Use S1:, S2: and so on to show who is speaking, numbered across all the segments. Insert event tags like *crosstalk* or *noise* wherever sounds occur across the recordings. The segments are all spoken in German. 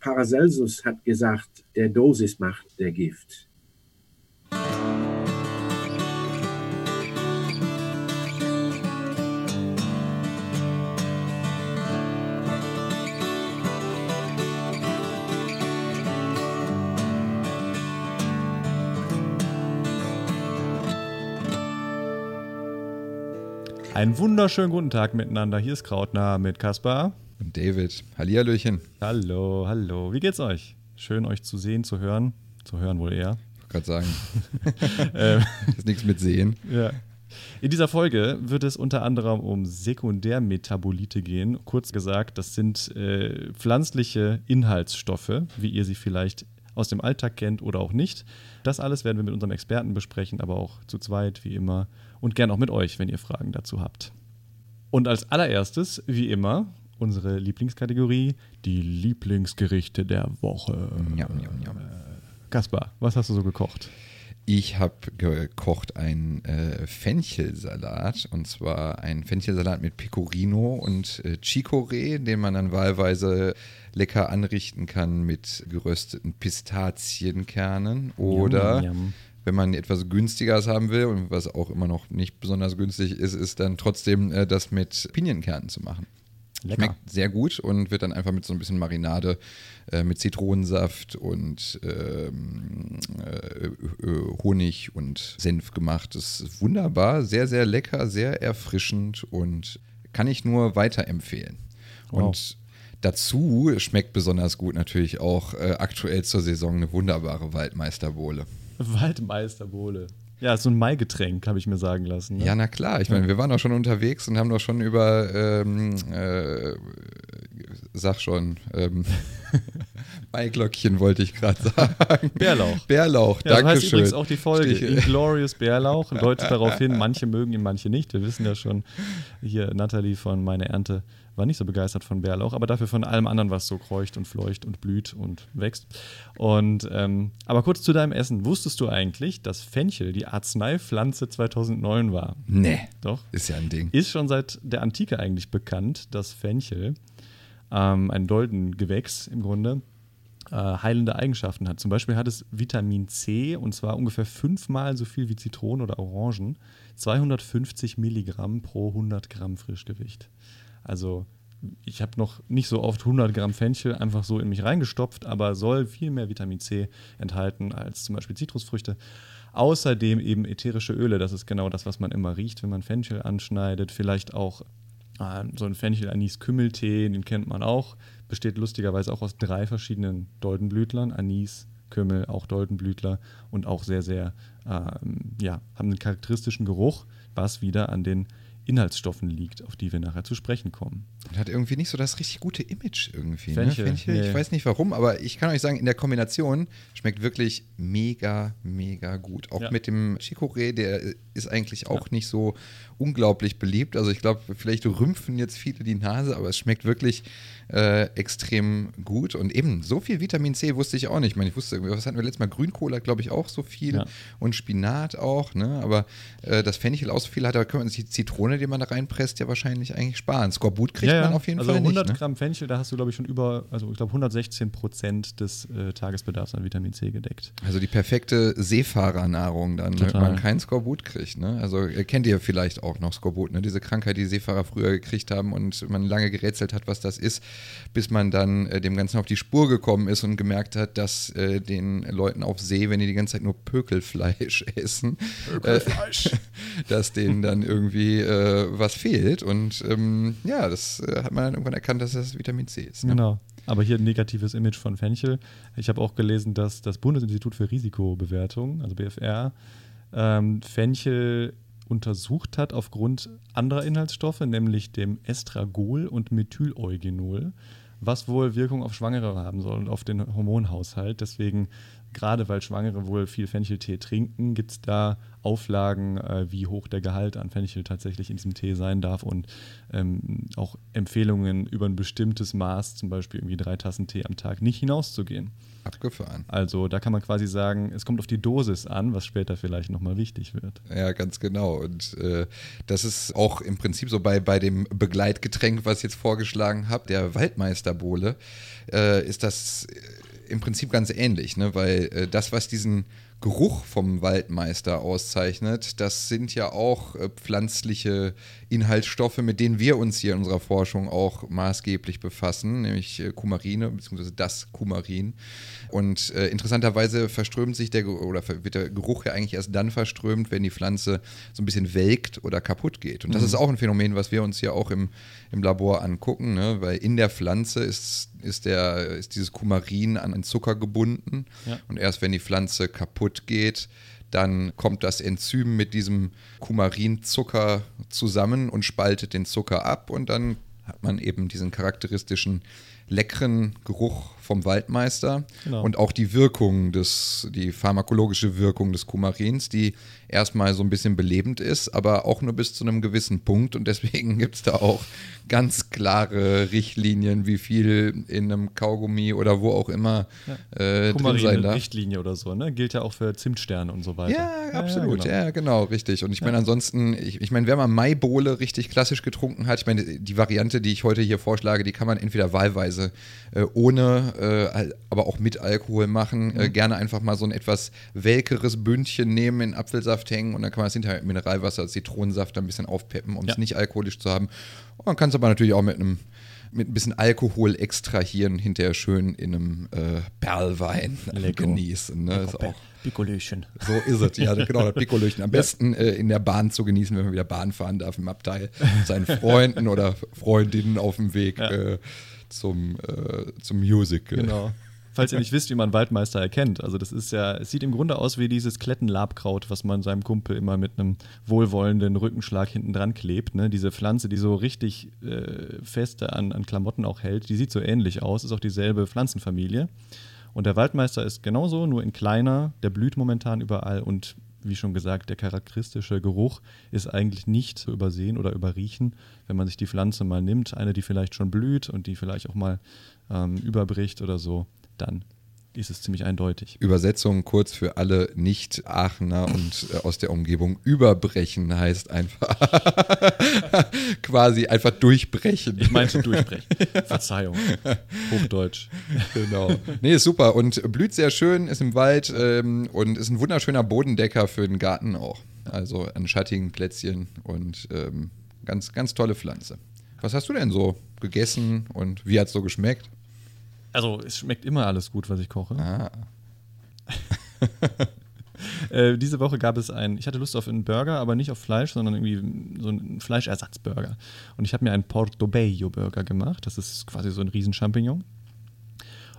S1: Paracelsus hat gesagt, der Dosis macht der Gift.
S2: Einen wunderschönen guten Tag miteinander. Hier ist Krautner mit Kaspar.
S3: Und David. Hallihallöchen.
S2: Hallo, hallo. Wie geht's euch? Schön, euch zu sehen, zu hören. Zu hören wohl eher.
S3: Ich wollte gerade sagen. *laughs* ähm, *laughs* ist nichts mit sehen.
S2: Ja. In dieser Folge wird es unter anderem um Sekundärmetabolite gehen. Kurz gesagt, das sind äh, pflanzliche Inhaltsstoffe, wie ihr sie vielleicht aus dem Alltag kennt oder auch nicht. Das alles werden wir mit unserem Experten besprechen, aber auch zu zweit, wie immer. Und gern auch mit euch, wenn ihr Fragen dazu habt. Und als allererstes, wie immer, unsere Lieblingskategorie, die Lieblingsgerichte der Woche. Njam, njam, njam. Kaspar, was hast du so gekocht?
S3: Ich habe gekocht einen äh, Fenchelsalat und zwar einen Fenchelsalat mit Pecorino und äh, Chicorée, den man dann wahlweise lecker anrichten kann mit gerösteten Pistazienkernen oder wenn man etwas günstigeres haben will und was auch immer noch nicht besonders günstig ist, ist dann trotzdem äh, das mit Pinienkernen zu machen. Lecker. Schmeckt sehr gut und wird dann einfach mit so ein bisschen Marinade äh, mit Zitronensaft und ähm, äh, Honig und Senf gemacht. Das ist wunderbar, sehr, sehr lecker, sehr erfrischend und kann ich nur weiterempfehlen. Wow. Und dazu schmeckt besonders gut natürlich auch äh, aktuell zur Saison eine wunderbare Waldmeisterbohle.
S2: Waldmeisterbohle. Ja, so ein Maigetränk, habe ich mir sagen lassen.
S3: Ne? Ja, na klar. Ich meine, wir waren auch schon unterwegs und haben doch schon über, ähm, äh, sag schon, ähm, *laughs* Maiglöckchen wollte ich gerade sagen.
S2: Bärlauch.
S3: Bärlauch,
S2: ja, danke schön. Das heißt übrigens auch die Folge, Inglorious Bärlauch, deutet darauf hin, *laughs* manche mögen ihn, manche nicht. Wir wissen ja schon, hier Nathalie von Meine Ernte war nicht so begeistert von Bärlauch, aber dafür von allem anderen, was so kreucht und fleucht und blüht und wächst. Und ähm, aber kurz zu deinem Essen. Wusstest du eigentlich, dass Fenchel die Arzneipflanze 2009 war?
S3: Nee.
S2: Doch.
S3: Ist ja ein Ding.
S2: Ist schon seit der Antike eigentlich bekannt, dass Fenchel, ähm, ein Doldengewächs im Grunde, äh, heilende Eigenschaften hat. Zum Beispiel hat es Vitamin C und zwar ungefähr fünfmal so viel wie Zitronen oder Orangen. 250 Milligramm pro 100 Gramm Frischgewicht. Also ich habe noch nicht so oft 100 Gramm Fenchel einfach so in mich reingestopft, aber soll viel mehr Vitamin C enthalten als zum Beispiel Zitrusfrüchte. Außerdem eben ätherische Öle, das ist genau das, was man immer riecht, wenn man Fenchel anschneidet. Vielleicht auch äh, so ein Fenchel-Anis-Kümmeltee, den kennt man auch. Besteht lustigerweise auch aus drei verschiedenen Doldenblütlern. Anis, Kümmel, auch Doldenblütler und auch sehr, sehr, ähm, ja, haben einen charakteristischen Geruch, was wieder an den Inhaltsstoffen liegt, auf die wir nachher zu sprechen kommen.
S3: Und hat irgendwie nicht so das richtig gute Image irgendwie. Fenchel, ne? Fenchel nee. Ich weiß nicht warum, aber ich kann euch sagen, in der Kombination schmeckt wirklich mega, mega gut. Auch ja. mit dem Chicorée, der ist eigentlich auch ja. nicht so unglaublich beliebt. Also ich glaube, vielleicht rümpfen jetzt viele die Nase, aber es schmeckt wirklich äh, extrem gut. Und eben, so viel Vitamin C wusste ich auch nicht. Ich meine, ich wusste, was hatten wir letztes Mal? Grünkohl hat, glaube ich, auch so viel. Ja. Und Spinat auch, ne? Aber äh, das Fenchel auch so viel hat, da können wir uns die Zitrone, die man da reinpresst, ja wahrscheinlich eigentlich sparen. Skorbut kriegt ja, man auf jeden
S2: also
S3: Fall
S2: 100
S3: nicht.
S2: 100 ne? Gramm Fenchel, da hast du, glaube ich, schon über, also ich glaube, 116 Prozent des äh, Tagesbedarfs an Vitamin C gedeckt.
S3: Also die perfekte Seefahrernahrung dann, ne? wenn man kein Skorbut kriegt. Ne? Also kennt ihr vielleicht auch noch Skorbut, ne? diese Krankheit, die Seefahrer früher gekriegt haben und man lange gerätselt hat, was das ist bis man dann äh, dem Ganzen auf die Spur gekommen ist und gemerkt hat, dass äh, den Leuten auf See, wenn die die ganze Zeit nur Pökelfleisch *laughs* essen, Pökelfleisch. Äh, *laughs* dass denen dann irgendwie äh, was fehlt. Und ähm, ja, das äh, hat man dann irgendwann erkannt, dass das Vitamin C ist.
S2: Ne? Genau. Aber hier ein negatives Image von Fenchel. Ich habe auch gelesen, dass das Bundesinstitut für Risikobewertung, also BFR, ähm, Fenchel untersucht hat aufgrund anderer Inhaltsstoffe, nämlich dem Estragol und Methyleugenol, was wohl Wirkung auf Schwangere haben soll und auf den Hormonhaushalt. Deswegen gerade weil Schwangere wohl viel Fencheltee trinken, gibt es da Auflagen, äh, wie hoch der Gehalt an Fenchel tatsächlich in diesem Tee sein darf und ähm, auch Empfehlungen über ein bestimmtes Maß, zum Beispiel irgendwie drei Tassen Tee am Tag, nicht hinauszugehen.
S3: Abgefahren.
S2: Also da kann man quasi sagen, es kommt auf die Dosis an, was später vielleicht nochmal wichtig wird.
S3: Ja, ganz genau. Und äh, das ist auch im Prinzip so bei, bei dem Begleitgetränk, was ich jetzt vorgeschlagen habe, der Waldmeisterbohle, äh, ist das äh, im Prinzip ganz ähnlich, ne? weil äh, das, was diesen Geruch vom Waldmeister auszeichnet, das sind ja auch äh, pflanzliche Inhaltsstoffe, mit denen wir uns hier in unserer Forschung auch maßgeblich befassen, nämlich äh, Kumarine bzw. das Kumarin. Und äh, interessanterweise verströmt sich der oder wird der Geruch ja eigentlich erst dann verströmt, wenn die Pflanze so ein bisschen welkt oder kaputt geht. Und das mhm. ist auch ein Phänomen, was wir uns hier auch im, im Labor angucken, ne? weil in der Pflanze ist, ist, der, ist dieses Kumarin an einen Zucker gebunden. Ja. Und erst wenn die Pflanze kaputt geht, dann kommt das Enzym mit diesem Kumarinzucker zusammen und spaltet den Zucker ab und dann hat man eben diesen charakteristischen leckeren Geruch vom Waldmeister genau. und auch die Wirkung des, die pharmakologische Wirkung des Kumarins, die erstmal so ein bisschen belebend ist, aber auch nur bis zu einem gewissen Punkt und deswegen *laughs* gibt es da auch ganz klare Richtlinien, wie viel in einem Kaugummi oder wo auch immer ja. äh, drin sein darf.
S2: Richtlinie oder so, ne? Gilt ja auch für Zimtsterne und so weiter.
S3: Ja, absolut, ja, genau, ja, genau richtig. Und ich meine ansonsten, ich, ich meine, wer mal Maibohle richtig klassisch getrunken hat, ich meine, die Variante, die ich heute hier vorschlage, die kann man entweder wahlweise äh, ohne äh, aber auch mit Alkohol machen. Äh, mhm. gerne einfach mal so ein etwas welkeres Bündchen nehmen, in Apfelsaft hängen und dann kann man es hinterher mit Mineralwasser, Zitronensaft ein bisschen aufpeppen, um es ja. nicht alkoholisch zu haben. Und man kann es aber natürlich auch mit einem mit ein bisschen Alkohol extrahieren, hinterher schön in einem äh, Perlwein Lecker. *laughs* genießen. Ne? Ist auch,
S2: Pikolöchen.
S3: So ist es, ja, *laughs* genau, das Pikolöchen. Am besten äh, in der Bahn zu genießen, wenn man wieder Bahn fahren darf im Abteil. Seinen Freunden oder Freundinnen auf dem Weg ja. äh, zum, äh, zum Musical.
S2: Genau. Falls ihr nicht wisst, wie man Waldmeister erkennt. Also das ist ja, es sieht im Grunde aus wie dieses Klettenlabkraut, was man seinem Kumpel immer mit einem wohlwollenden Rückenschlag hinten dran klebt. Ne? Diese Pflanze, die so richtig äh, feste an, an Klamotten auch hält, die sieht so ähnlich aus, ist auch dieselbe Pflanzenfamilie. Und der Waldmeister ist genauso, nur in kleiner, der blüht momentan überall und wie schon gesagt, der charakteristische Geruch ist eigentlich nicht zu übersehen oder überriechen, wenn man sich die Pflanze mal nimmt, eine, die vielleicht schon blüht und die vielleicht auch mal ähm, überbricht oder so, dann ist es ziemlich eindeutig.
S3: Übersetzung kurz für alle Nicht-Aachener und äh, aus der Umgebung. Überbrechen heißt einfach *laughs* quasi einfach durchbrechen.
S2: Ich meinte durchbrechen. Verzeihung. Hochdeutsch.
S3: Genau. Nee, ist super und blüht sehr schön, ist im Wald ähm, und ist ein wunderschöner Bodendecker für den Garten auch. Also an schattigen Plätzchen und ähm, ganz, ganz tolle Pflanze. Was hast du denn so gegessen und wie hat es so geschmeckt?
S2: Also, es schmeckt immer alles gut, was ich koche. Ah. *laughs* äh, diese Woche gab es einen, ich hatte Lust auf einen Burger, aber nicht auf Fleisch, sondern irgendwie so einen Fleischersatzburger. Und ich habe mir einen Portobello-Burger gemacht. Das ist quasi so ein Riesenchampignon.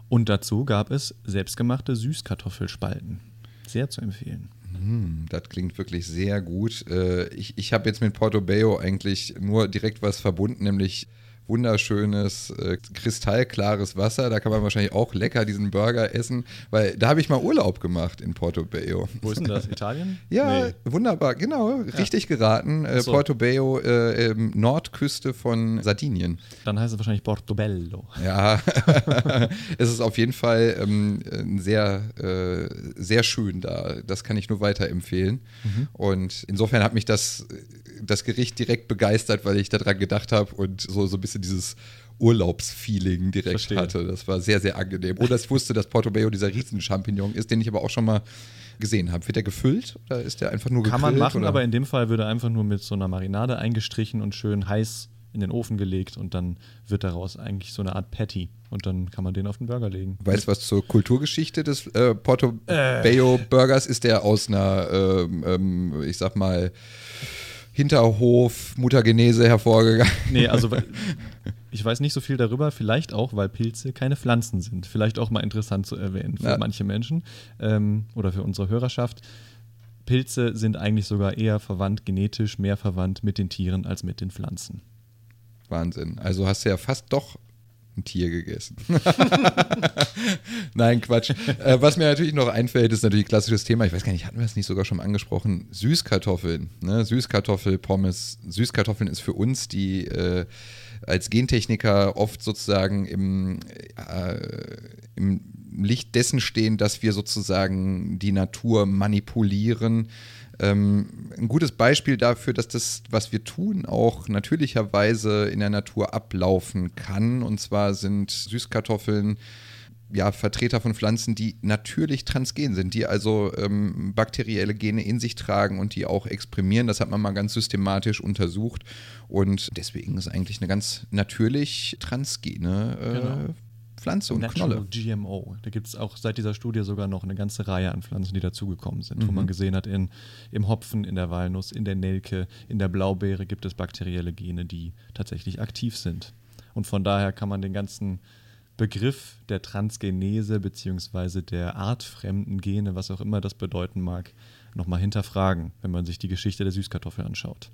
S2: Und dazu gab es selbstgemachte Süßkartoffelspalten. Sehr zu empfehlen.
S3: Mm, das klingt wirklich sehr gut. Äh, ich ich habe jetzt mit Portobello eigentlich nur direkt was verbunden, nämlich wunderschönes, äh, kristallklares Wasser. Da kann man wahrscheinlich auch lecker diesen Burger essen, weil da habe ich mal Urlaub gemacht in Portobello.
S2: Wo ist denn das? Italien?
S3: ja, nee. wunderbar, genau, ja. richtig geraten. Äh, so. Portobello, äh, Nordküste von Sardinien.
S2: Dann heißt es wahrscheinlich Portobello.
S3: Ja, *laughs* es ist auf jeden Fall ähm, sehr, äh, sehr schön da. Das kann ich nur weiterempfehlen. Mhm. Und insofern hat mich das, das Gericht direkt begeistert, weil ich daran gedacht habe und so, so ein bisschen bisschen dieses Urlaubsfeeling direkt Verstehe. hatte. Das war sehr, sehr angenehm. Oder ich wusste, dass Portobello dieser Riesenchampignon ist, den ich aber auch schon mal gesehen habe. Wird der gefüllt oder ist der einfach nur
S2: Kann man machen, oder? aber in dem Fall würde er einfach nur mit so einer Marinade eingestrichen und schön heiß in den Ofen gelegt und dann wird daraus eigentlich so eine Art Patty und dann kann man den auf den Burger legen.
S3: Weißt du was zur Kulturgeschichte des äh, Portobello Burgers? Ist der aus einer, ähm, ähm, ich sag mal, Hinterhof Muttergenese hervorgegangen.
S2: Nee, also *laughs* ich weiß nicht so viel darüber, vielleicht auch, weil Pilze keine Pflanzen sind. Vielleicht auch mal interessant zu erwähnen für ja. manche Menschen ähm, oder für unsere Hörerschaft. Pilze sind eigentlich sogar eher verwandt, genetisch mehr verwandt mit den Tieren als mit den Pflanzen.
S3: Wahnsinn. Also hast du ja fast doch ein Tier gegessen. *laughs* Nein, Quatsch. Äh, was mir natürlich noch einfällt, ist natürlich ein klassisches Thema. Ich weiß gar nicht, hatten wir es nicht sogar schon angesprochen? Süßkartoffeln. Ne? Süßkartoffelpommes. Süßkartoffeln ist für uns die äh, als Gentechniker oft sozusagen im, äh, im Licht dessen stehen, dass wir sozusagen die Natur manipulieren ein gutes Beispiel dafür, dass das, was wir tun, auch natürlicherweise in der Natur ablaufen kann. Und zwar sind Süßkartoffeln ja, Vertreter von Pflanzen, die natürlich transgen sind, die also ähm, bakterielle Gene in sich tragen und die auch exprimieren. Das hat man mal ganz systematisch untersucht. Und deswegen ist eigentlich eine ganz natürlich transgene äh, genau. Pflanze und
S2: Natural
S3: Knolle.
S2: GMO. Da gibt es auch seit dieser Studie sogar noch eine ganze Reihe an Pflanzen, die dazugekommen sind, mhm. wo man gesehen hat, in, im Hopfen, in der Walnuss, in der Nelke, in der Blaubeere gibt es bakterielle Gene, die tatsächlich aktiv sind. Und von daher kann man den ganzen Begriff der Transgenese bzw. der artfremden Gene, was auch immer das bedeuten mag, nochmal hinterfragen, wenn man sich die Geschichte der Süßkartoffel anschaut.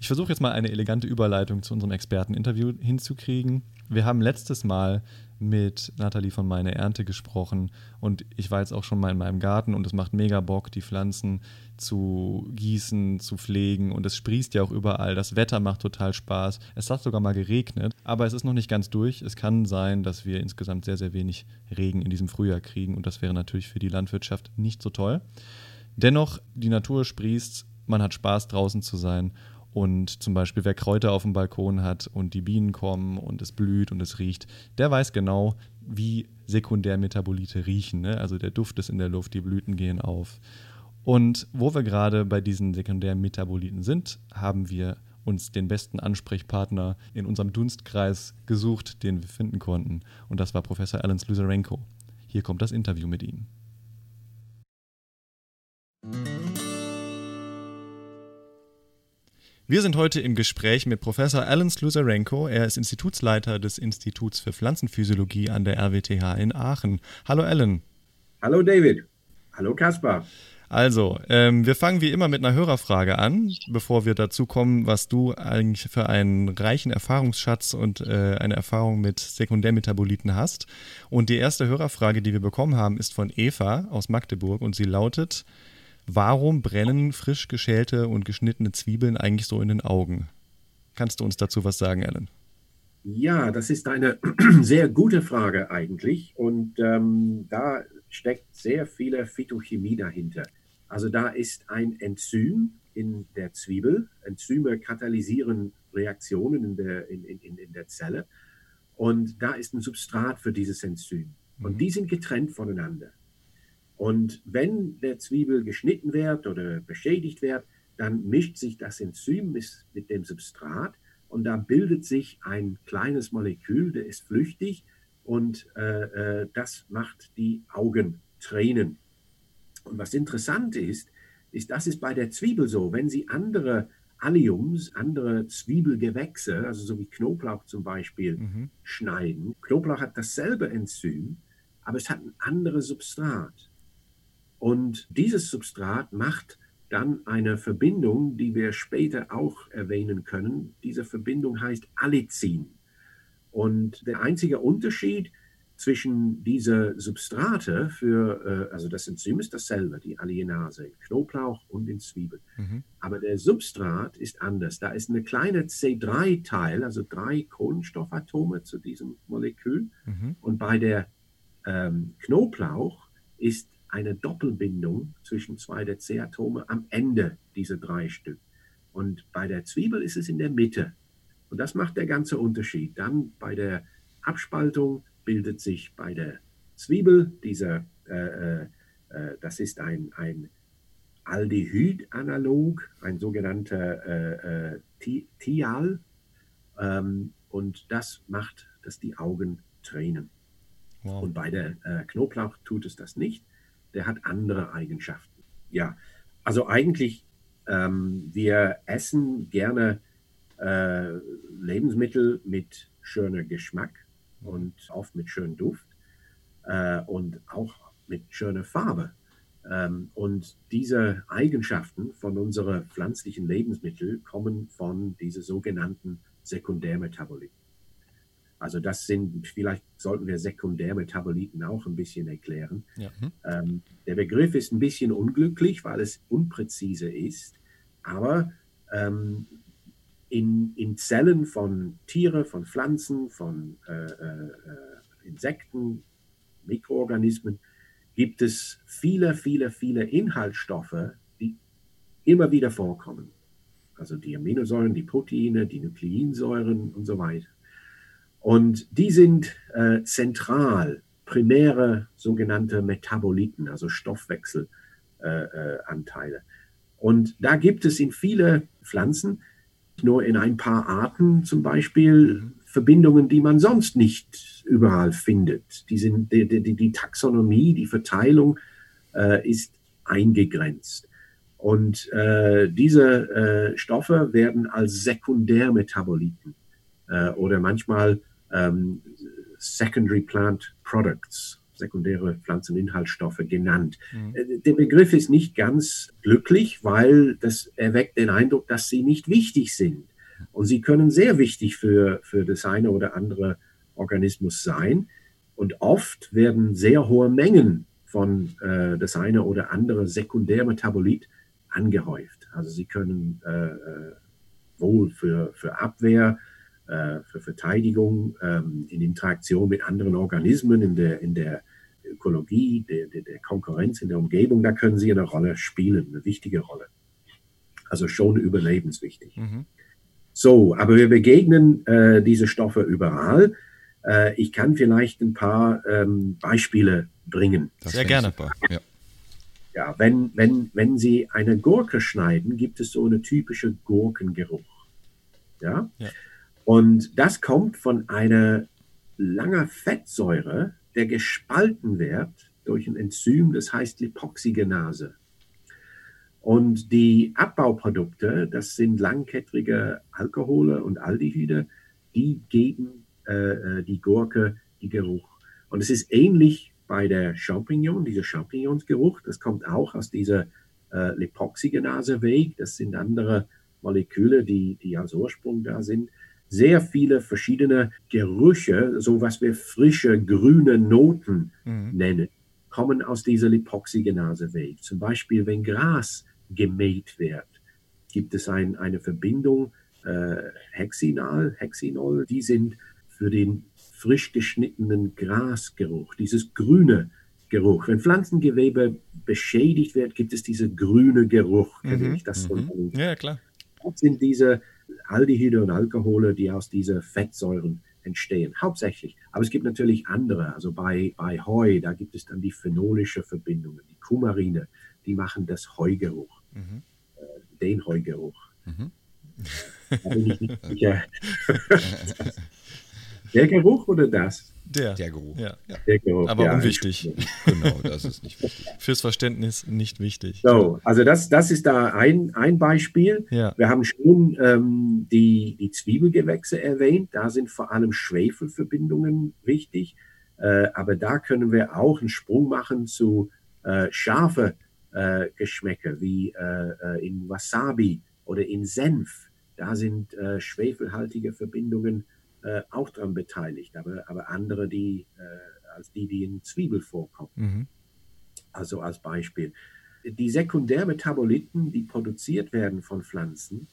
S2: Ich versuche jetzt mal eine elegante Überleitung zu unserem Experteninterview hinzukriegen. Wir haben letztes Mal mit Nathalie von Meine Ernte gesprochen und ich war jetzt auch schon mal in meinem Garten und es macht mega Bock, die Pflanzen zu gießen, zu pflegen und es sprießt ja auch überall. Das Wetter macht total Spaß. Es hat sogar mal geregnet, aber es ist noch nicht ganz durch. Es kann sein, dass wir insgesamt sehr, sehr wenig Regen in diesem Frühjahr kriegen und das wäre natürlich für die Landwirtschaft nicht so toll. Dennoch, die Natur sprießt, man hat Spaß draußen zu sein und zum Beispiel, wer Kräuter auf dem Balkon hat und die Bienen kommen und es blüht und es riecht, der weiß genau, wie Sekundärmetabolite riechen. Ne? Also der Duft ist in der Luft, die Blüten gehen auf. Und wo wir gerade bei diesen Sekundärmetaboliten sind, haben wir uns den besten Ansprechpartner in unserem Dunstkreis gesucht, den wir finden konnten. Und das war Professor Alan Sluzarenko. Hier kommt das Interview mit ihm. Wir sind heute im Gespräch mit Professor Alan Sluzarenko. Er ist Institutsleiter des Instituts für Pflanzenphysiologie an der RWTH in Aachen. Hallo Alan.
S1: Hallo David. Hallo Kaspar.
S2: Also, ähm, wir fangen wie immer mit einer Hörerfrage an, bevor wir dazu kommen, was du eigentlich für einen reichen Erfahrungsschatz und äh, eine Erfahrung mit Sekundärmetaboliten hast. Und die erste Hörerfrage, die wir bekommen haben, ist von Eva aus Magdeburg und sie lautet, Warum brennen frisch geschälte und geschnittene Zwiebeln eigentlich so in den Augen? Kannst du uns dazu was sagen, Alan?
S1: Ja, das ist eine *clears throat* sehr gute Frage eigentlich. Und ähm, da steckt sehr viel Phytochemie dahinter. Also da ist ein Enzym in der Zwiebel. Enzyme katalysieren Reaktionen in der, in, in, in der Zelle. Und da ist ein Substrat für dieses Enzym. Und mhm. die sind getrennt voneinander. Und wenn der Zwiebel geschnitten wird oder beschädigt wird, dann mischt sich das Enzym mit dem Substrat und da bildet sich ein kleines Molekül, der ist flüchtig und äh, äh, das macht die Augen tränen. Und was interessant ist, ist, das ist bei der Zwiebel so, wenn Sie andere Alliums, andere Zwiebelgewächse, also so wie Knoblauch zum Beispiel, mhm. schneiden. Knoblauch hat dasselbe Enzym, aber es hat ein anderes Substrat. Und dieses Substrat macht dann eine Verbindung, die wir später auch erwähnen können. Diese Verbindung heißt Allicin. Und der einzige Unterschied zwischen diese Substrate für, äh, also das Enzym ist dasselbe, die Alienase in Knoblauch und in Zwiebeln. Mhm. Aber der Substrat ist anders. Da ist eine kleine C3-Teil, also drei Kohlenstoffatome zu diesem Molekül. Mhm. Und bei der ähm, Knoblauch ist eine Doppelbindung zwischen zwei der C-Atome am Ende dieser drei Stück. Und bei der Zwiebel ist es in der Mitte. Und das macht der ganze Unterschied. Dann bei der Abspaltung bildet sich bei der Zwiebel dieser, äh, äh, äh das ist ein, ein Aldehyd-Analog, ein sogenannter äh, äh Thial. Ähm, und das macht, dass die Augen tränen. Wow. Und bei der äh, Knoblauch tut es das nicht der hat andere Eigenschaften. Ja, also eigentlich, ähm, wir essen gerne äh, Lebensmittel mit schöner Geschmack und oft mit schönem Duft äh, und auch mit schöner Farbe. Ähm, und diese Eigenschaften von unseren pflanzlichen Lebensmitteln kommen von diesen sogenannten Sekundärmetaboliten. Also das sind, vielleicht sollten wir Sekundärmetaboliten auch ein bisschen erklären. Ja. Ähm, der Begriff ist ein bisschen unglücklich, weil es unpräzise ist, aber ähm, in, in Zellen von Tieren, von Pflanzen, von äh, äh, Insekten, Mikroorganismen gibt es viele, viele, viele Inhaltsstoffe, die immer wieder vorkommen. Also die Aminosäuren, die Proteine, die Nukleinsäuren und so weiter. Und die sind äh, zentral, primäre sogenannte Metaboliten, also Stoffwechselanteile. Äh, und da gibt es in viele Pflanzen, nur in ein paar Arten zum Beispiel, mhm. Verbindungen, die man sonst nicht überall findet. Die, sind, die, die, die Taxonomie, die Verteilung äh, ist eingegrenzt. Und äh, diese äh, Stoffe werden als Sekundärmetaboliten äh, oder manchmal ähm, Secondary Plant Products, sekundäre Pflanzeninhaltsstoffe genannt. Mhm. Äh, der Begriff ist nicht ganz glücklich, weil das erweckt den Eindruck, dass sie nicht wichtig sind. Und sie können sehr wichtig für, für das eine oder andere Organismus sein. Und oft werden sehr hohe Mengen von äh, das eine oder andere Sekundärmetabolit angehäuft. Also sie können äh, äh wohl für, für Abwehr, für Verteidigung, ähm, in Interaktion mit anderen Organismen, in der, in der Ökologie, der, der, Konkurrenz in der Umgebung, da können sie eine Rolle spielen, eine wichtige Rolle. Also schon überlebenswichtig. Mhm. So, aber wir begegnen äh, diese Stoffe überall. Äh, ich kann vielleicht ein paar ähm, Beispiele bringen.
S2: Das Sehr gerne. Ja.
S1: ja, wenn, wenn, wenn Sie eine Gurke schneiden, gibt es so eine typische Gurkengeruch. Ja? ja. Und das kommt von einer langer Fettsäure, der gespalten wird durch ein Enzym, das heißt Lipoxygenase. Und die Abbauprodukte, das sind langkettrige Alkohole und Aldehyde, die geben äh, äh, die Gurke die Geruch. Und es ist ähnlich bei der Champignon, dieser Champignonsgeruch, das kommt auch aus dieser äh, Lipoxygenase-Weg. Das sind andere Moleküle, die, die als Ursprung da sind sehr viele verschiedene Gerüche, so was wir frische grüne Noten mhm. nennen, kommen aus dieser Lipoxygenase-Weg. Zum Beispiel, wenn Gras gemäht wird, gibt es ein, eine Verbindung äh, Hexinal, Hexinol, die sind für den frisch geschnittenen Grasgeruch, dieses grüne Geruch. Wenn Pflanzengewebe beschädigt wird, gibt es diese grüne Geruch.
S2: Mhm. ich das mhm. Ja, klar.
S1: Das sind diese Aldehyde und Alkohole, die aus diesen Fettsäuren entstehen, hauptsächlich. Aber es gibt natürlich andere. Also bei, bei Heu, da gibt es dann die phenolische Verbindungen, die Kumarine, die machen das Heugeruch, mhm. äh, den Heugeruch. Mhm. Da bin ich nicht *laughs* sicher. *laughs* Der Geruch oder das?
S2: Der.
S3: Der Geruch.
S2: Ja. Der Geruch. Aber ja, unwichtig. *laughs*
S3: Genau, das ist nicht wichtig.
S2: Fürs Verständnis nicht wichtig.
S1: So, also das, das ist da ein, ein Beispiel. Ja. Wir haben schon ähm, die, die Zwiebelgewächse erwähnt. Da sind vor allem Schwefelverbindungen wichtig. Äh, aber da können wir auch einen Sprung machen zu äh, scharfe äh, Geschmäcker wie äh, äh, in Wasabi oder in Senf. Da sind äh, schwefelhaltige Verbindungen äh, auch daran beteiligt, aber, aber andere, die äh, als die, die in Zwiebel vorkommen. Mhm. Also als Beispiel. Die Sekundärmetaboliten, die produziert werden von Pflanzen,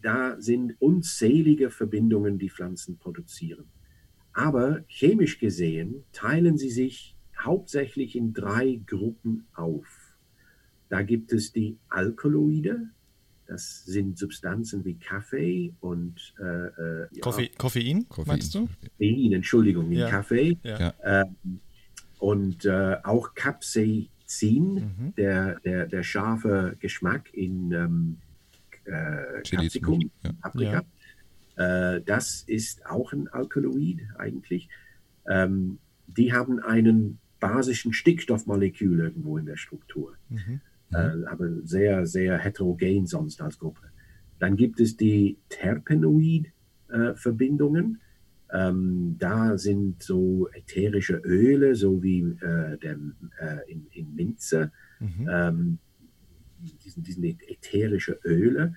S1: da sind unzählige Verbindungen, die Pflanzen produzieren. Aber chemisch gesehen teilen sie sich hauptsächlich in drei Gruppen auf. Da gibt es die Alkaloide, das sind Substanzen wie Kaffee und äh,
S2: äh Koffein, Koffein, meinst du?
S1: Koffein, Entschuldigung, in ja. Kaffee. Ja. Ähm, und äh, auch Capsaicin, mhm. der, der, der scharfe Geschmack in ähm, äh, Capsicum, ja. Paprika. Äh, das ist auch ein Alkaloid eigentlich. Ähm, die haben einen basischen Stickstoffmolekül irgendwo in der Struktur. Mhm äh, mhm. aber sehr, sehr heterogen sonst als Gruppe. Dann gibt es die Terpenoid-Verbindungen. Ähm, da sind so ätherische Öle, so wie äh, der, äh, in, in, Minze, mhm. ähm, diesen, diesen ätherische Öle.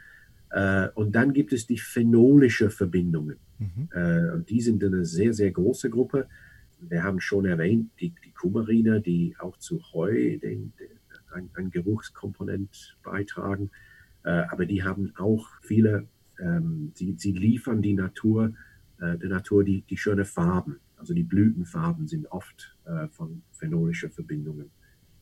S1: Äh, und dann gibt es die phenolische Verbindungen. Mhm. Äh, und die sind eine sehr, sehr große Gruppe. Wir haben schon erwähnt, die, die Kumarine, die auch zu Heu den, den, ein, ein Geruchskomponent beitragen. Äh, aber die haben auch viele, ähm, sie, sie liefern die Natur, äh, der Natur die, die schöne Farben. Also die Blütenfarben sind oft äh, von phenolischen Verbindungen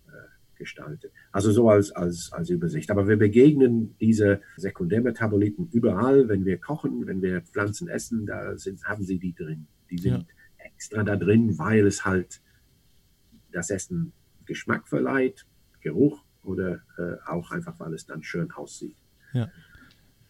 S1: äh, gestaltet. Also so als, als, als Übersicht. Aber wir begegnen diese Sekundärmetaboliten überall, wenn wir kochen, wenn wir Pflanzen essen, da sind, haben sie die drin. Die sind ja. extra da drin, weil es halt das Essen Geschmack verleiht, Geruch oder äh, auch einfach, weil es dann schön aussieht.
S3: Ja.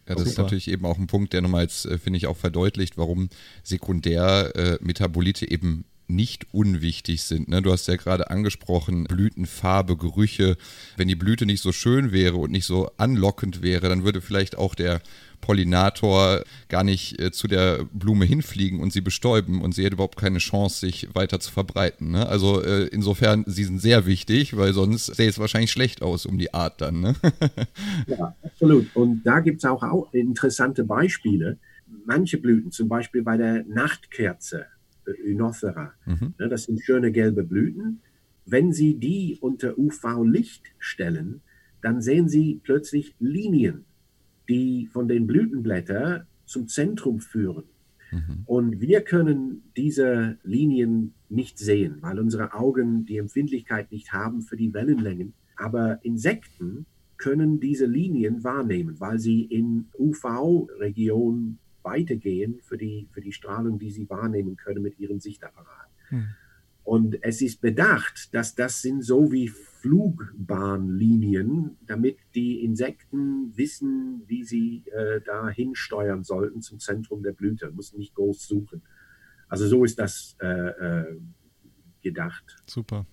S3: Ja, das Super. ist natürlich eben auch ein Punkt, der nochmal jetzt, äh, finde ich, auch verdeutlicht, warum Sekundärmetabolite äh, eben nicht unwichtig sind. Ne? Du hast ja gerade angesprochen, Blütenfarbe, Gerüche. Wenn die Blüte nicht so schön wäre und nicht so anlockend wäre, dann würde vielleicht auch der Pollinator gar nicht äh, zu der Blume hinfliegen und sie bestäuben und sie hätte überhaupt keine Chance, sich weiter zu verbreiten. Ne? Also äh, insofern, sie sind sehr wichtig, weil sonst sähe es wahrscheinlich schlecht aus um die Art dann. Ne? *laughs*
S1: ja, absolut. Und da gibt es auch, auch interessante Beispiele. Manche Blüten, zum Beispiel bei der Nachtkerze, Unothera, mhm. ne, das sind schöne gelbe Blüten. Wenn Sie die unter UV-Licht stellen, dann sehen Sie plötzlich Linien die von den Blütenblättern zum Zentrum führen. Mhm. Und wir können diese Linien nicht sehen, weil unsere Augen die Empfindlichkeit nicht haben für die Wellenlängen. Aber Insekten können diese Linien wahrnehmen, weil sie in UV-Region weitergehen für die, für die Strahlung, die sie wahrnehmen können mit ihrem Sichtapparat. Mhm. Und es ist bedacht, dass das sind so wie Flugbahnlinien, damit die Insekten wissen, wie sie äh, dahin steuern sollten zum Zentrum der Blüte, müssen nicht groß suchen. Also so ist das äh, äh, gedacht.
S2: Super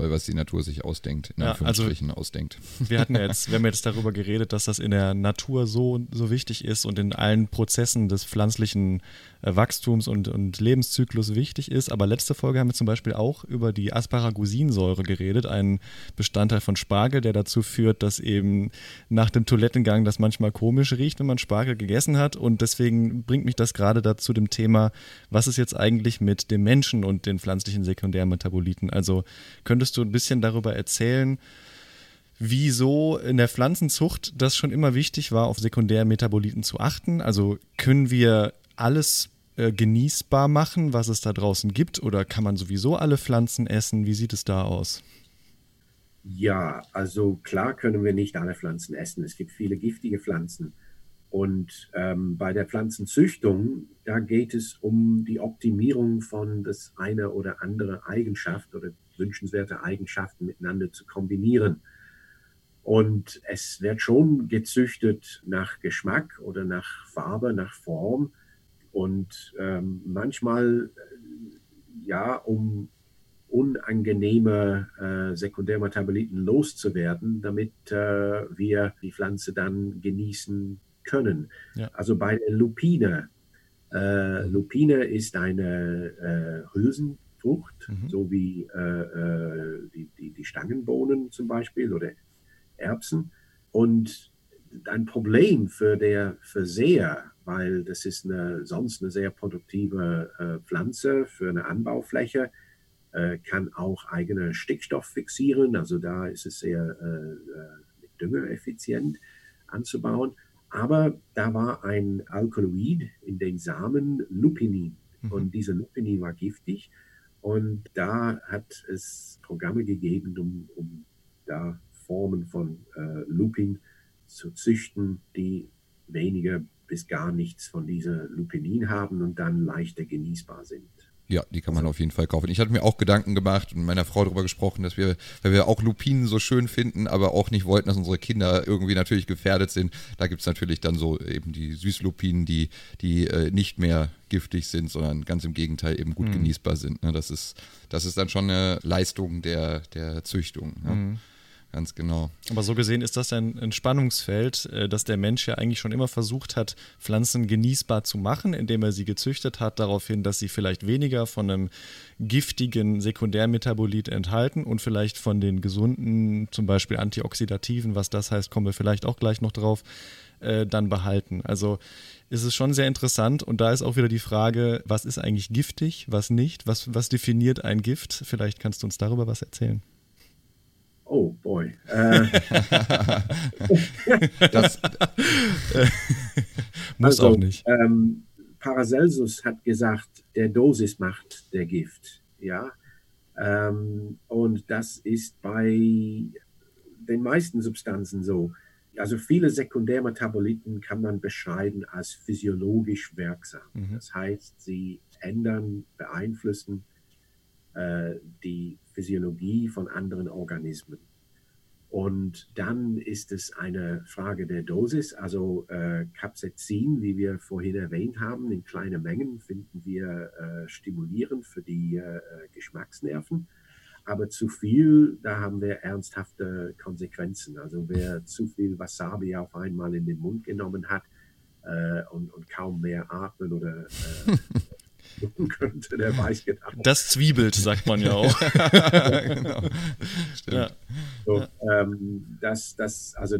S3: toll, was die Natur sich ausdenkt, in ja, Anführungsstrichen also, ausdenkt. *laughs*
S2: Wir hatten ja jetzt, wir haben jetzt darüber geredet, dass das in der Natur so, so wichtig ist und in allen Prozessen des pflanzlichen äh, Wachstums und, und Lebenszyklus wichtig ist. Aber letzte Folge haben wir zum Beispiel auch über die Asparagusinsäure geredet, ein Bestandteil von Spargel, der dazu führt, dass eben nach dem Toilettengang das manchmal komisch riecht, wenn man Spargel gegessen hat. Und deswegen bringt mich das gerade dazu dem Thema, was ist jetzt eigentlich mit dem Menschen und den pflanzlichen Sekundärmetaboliten? Also könntest Könntest du ein bisschen darüber erzählen, wieso in der Pflanzenzucht das schon immer wichtig war, auf Sekundärmetaboliten zu achten? Also können wir alles äh, genießbar machen, was es da draußen gibt, oder kann man sowieso alle Pflanzen essen? Wie sieht es da aus?
S1: Ja, also klar können wir nicht alle Pflanzen essen. Es gibt viele giftige Pflanzen. Und ähm, bei der Pflanzenzüchtung, da geht es um die Optimierung von das eine oder andere Eigenschaft oder wünschenswerte Eigenschaften miteinander zu kombinieren. Und es wird schon gezüchtet nach Geschmack oder nach Farbe, nach Form. Und ähm, manchmal, äh, ja, um unangenehme äh, Sekundärmetaboliten loszuwerden, damit äh, wir die Pflanze dann genießen können. Ja. Also bei der Lupine. Äh, Lupine ist eine äh, Hülsenfrucht, mhm. so wie äh, äh, die, die, die, Stangenbohnen zum Beispiel oder Erbsen. Und ein Problem für der Verseher, weil das ist eine, sonst eine sehr produktive äh, Pflanze für eine Anbaufläche, äh, kann auch eigene Stickstoff fixieren. Also da ist es sehr mit Dünger effizient anzubauen. Aber da war ein Alkaloid in den Samen, Lupinin. Mhm. Und dieser Lupinin war giftig. Und da hat es Programme gegeben, um, um da Formen von äh, Lupin zu züchten, die weniger bis gar nichts von dieser Lupinin haben und dann leichter genießbar sind.
S3: Ja, die kann man auf jeden Fall kaufen. Ich hatte mir auch Gedanken gemacht und meiner Frau darüber gesprochen, dass wir, weil wir auch Lupinen so schön finden, aber auch nicht wollten, dass unsere Kinder irgendwie natürlich gefährdet sind. Da gibt es natürlich dann so eben die Süßlupinen, die, die äh, nicht mehr giftig sind, sondern ganz im Gegenteil eben gut mhm. genießbar sind. Ne? Das, ist, das ist dann schon eine Leistung der, der Züchtung. Ne? Mhm. Ganz genau.
S2: Aber so gesehen ist das ein, ein Spannungsfeld, äh, dass der Mensch ja eigentlich schon immer versucht hat, Pflanzen genießbar zu machen, indem er sie gezüchtet hat, darauf hin, dass sie vielleicht weniger von einem giftigen Sekundärmetabolit enthalten und vielleicht von den gesunden, zum Beispiel Antioxidativen, was das heißt, kommen wir vielleicht auch gleich noch drauf, äh, dann behalten. Also ist es schon sehr interessant und da ist auch wieder die Frage, was ist eigentlich giftig, was nicht, was, was definiert ein Gift? Vielleicht kannst du uns darüber was erzählen.
S1: Oh boy. *laughs* Äh,
S2: das *laughs* muss also, auch nicht.
S1: Ähm, Paracelsus hat gesagt, der Dosis macht der Gift. Ja. Ähm, und das ist bei den meisten Substanzen so. Also viele Sekundärmetaboliten kann man beschreiben als physiologisch wirksam. Mhm. Das heißt, sie ändern, beeinflussen äh, die Physiologie von anderen Organismen. Und dann ist es eine Frage der Dosis. Also äh, Capsaicin, wie wir vorhin erwähnt haben, in kleinen Mengen finden wir äh, stimulierend für die äh, Geschmacksnerven. Aber zu viel, da haben wir ernsthafte Konsequenzen. Also wer zu viel Wasabi auf einmal in den Mund genommen hat äh, und, und, kaum mehr atmen oder *laughs* äh, könnte, der weiß genau.
S2: Das zwiebelt, sagt man ja auch. *laughs* genau.
S1: Ja. So, ähm, das, das, also,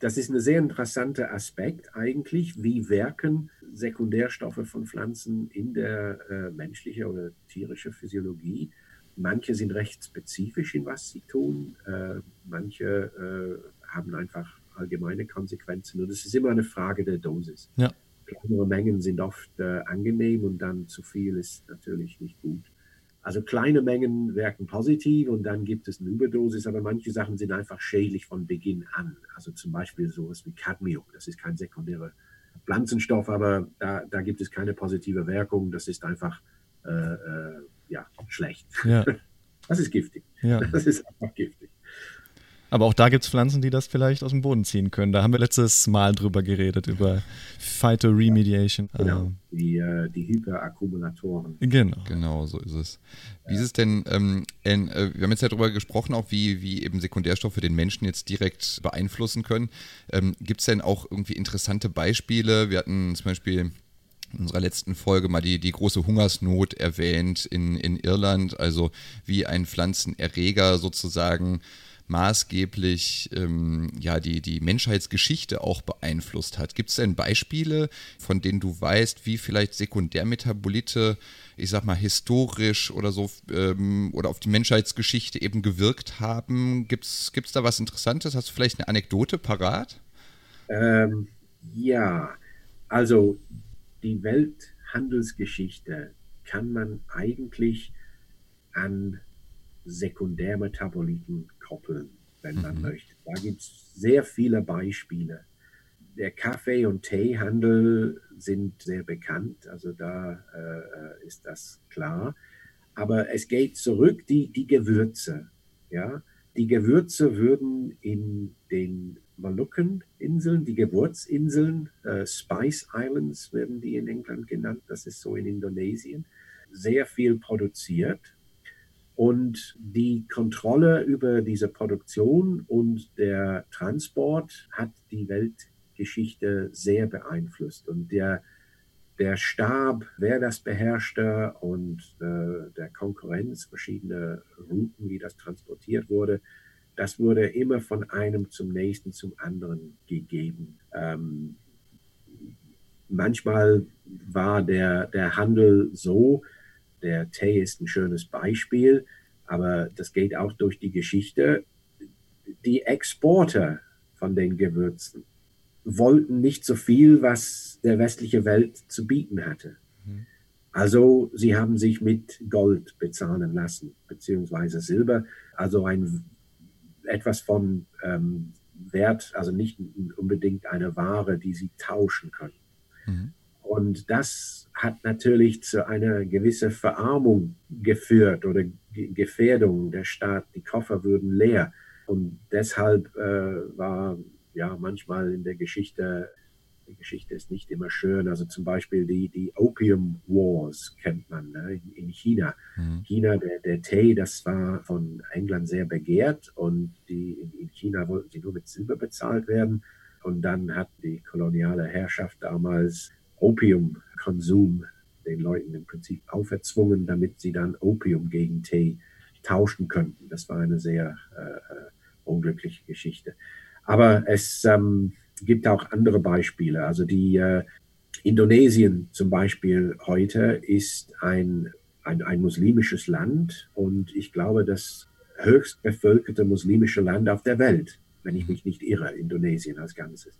S1: das ist ein sehr interessanter Aspekt eigentlich, wie wirken Sekundärstoffe von Pflanzen in der äh, menschlichen oder tierischen Physiologie. Manche sind recht spezifisch in was sie tun, äh, manche äh, haben einfach allgemeine Konsequenzen und es ist immer eine Frage der Dosis. Ja. Kleinere Mengen sind oft äh, angenehm und dann zu viel ist natürlich nicht gut. Also kleine Mengen wirken positiv und dann gibt es eine Überdosis, aber manche Sachen sind einfach schädlich von Beginn an. Also zum Beispiel sowas wie Cadmium, das ist kein sekundärer Pflanzenstoff, aber da, da gibt es keine positive Wirkung, das ist einfach äh, äh, ja, schlecht. Ja. *laughs* Das ist giftig. Ja. Das ist einfach giftig.
S2: Aber auch da gibt es Pflanzen, die das vielleicht aus dem Boden ziehen können. Da haben wir letztes Mal drüber geredet, über Phytoremediation.
S1: Genau, äh, die, äh, die Hyperakkumulatoren.
S3: Genau. Genau, so ist es. Wie ist es denn, ähm, in, äh, wir haben jetzt ja darüber gesprochen, auch wie, wie eben Sekundärstoffe den Menschen jetzt direkt beeinflussen können. Ähm, gibt es denn auch irgendwie interessante Beispiele? Wir hatten zum Beispiel in unserer letzten Folge mal die, die große Hungersnot erwähnt in, in Irland, also wie ein Pflanzenerreger sozusagen maßgeblich ähm, ja, die, die Menschheitsgeschichte auch beeinflusst hat. Gibt es denn Beispiele, von denen du weißt, wie vielleicht Sekundärmetabolite, ich sag mal, historisch oder so ähm, oder auf die Menschheitsgeschichte eben gewirkt haben? Gibt es da was Interessantes? Hast du vielleicht eine Anekdote parat?
S1: Ähm, ja, also die Welthandelsgeschichte kann man eigentlich an Sekundärmetaboliten koppeln, wenn man mhm. möchte. Da gibt es sehr viele Beispiele. Der Kaffee- und Teehandel sind sehr bekannt, also da äh, ist das klar. Aber es geht zurück, die, die Gewürze. Ja? Die Gewürze würden in den Molukkeninseln, die Gewürzinseln, äh, Spice Islands werden die in England genannt, das ist so in Indonesien, sehr viel produziert und die Kontrolle über diese Produktion und der Transport hat die Weltgeschichte sehr beeinflusst. Und der, der Stab, wer das beherrschte und äh, der Konkurrenz, verschiedene Routen, wie das transportiert wurde, das wurde immer von einem zum nächsten zum anderen gegeben. Ähm, manchmal war der, der Handel so, der Tee ist ein schönes Beispiel, aber das geht auch durch die Geschichte. Die Exporter von den Gewürzen wollten nicht so viel, was der westliche Welt zu bieten hatte. Mhm. Also sie haben sich mit Gold bezahlen lassen, beziehungsweise Silber, also ein, etwas von ähm, Wert, also nicht unbedingt eine Ware, die sie tauschen können. Mhm. Und das hat natürlich zu einer gewissen Verarmung geführt oder Gefährdung der Staat. Die Koffer würden leer. Und deshalb äh, war ja manchmal in der Geschichte die Geschichte ist nicht immer schön. Also zum Beispiel die, die Opium Wars kennt man ne, in, in, China. Mhm. China, der, der Tee, das war von England sehr begehrt und die, in, in China wollten sie nur mit Silber bezahlt werden. Und dann hat die koloniale Herrschaft damals Opiumkonsum den Leuten im Prinzip auferzwungen, damit sie dann Opium gegen Tee tauschen könnten. Das war eine sehr äh, äh unglückliche Geschichte. Aber es ähm, gibt auch andere Beispiele. Also die äh, Indonesien zum Beispiel heute ist ein, ein, ein muslimisches Land und ich glaube das höchst bevölkerte muslimische Land auf der Welt, wenn ich mich nicht irre, Indonesien als Ganzes.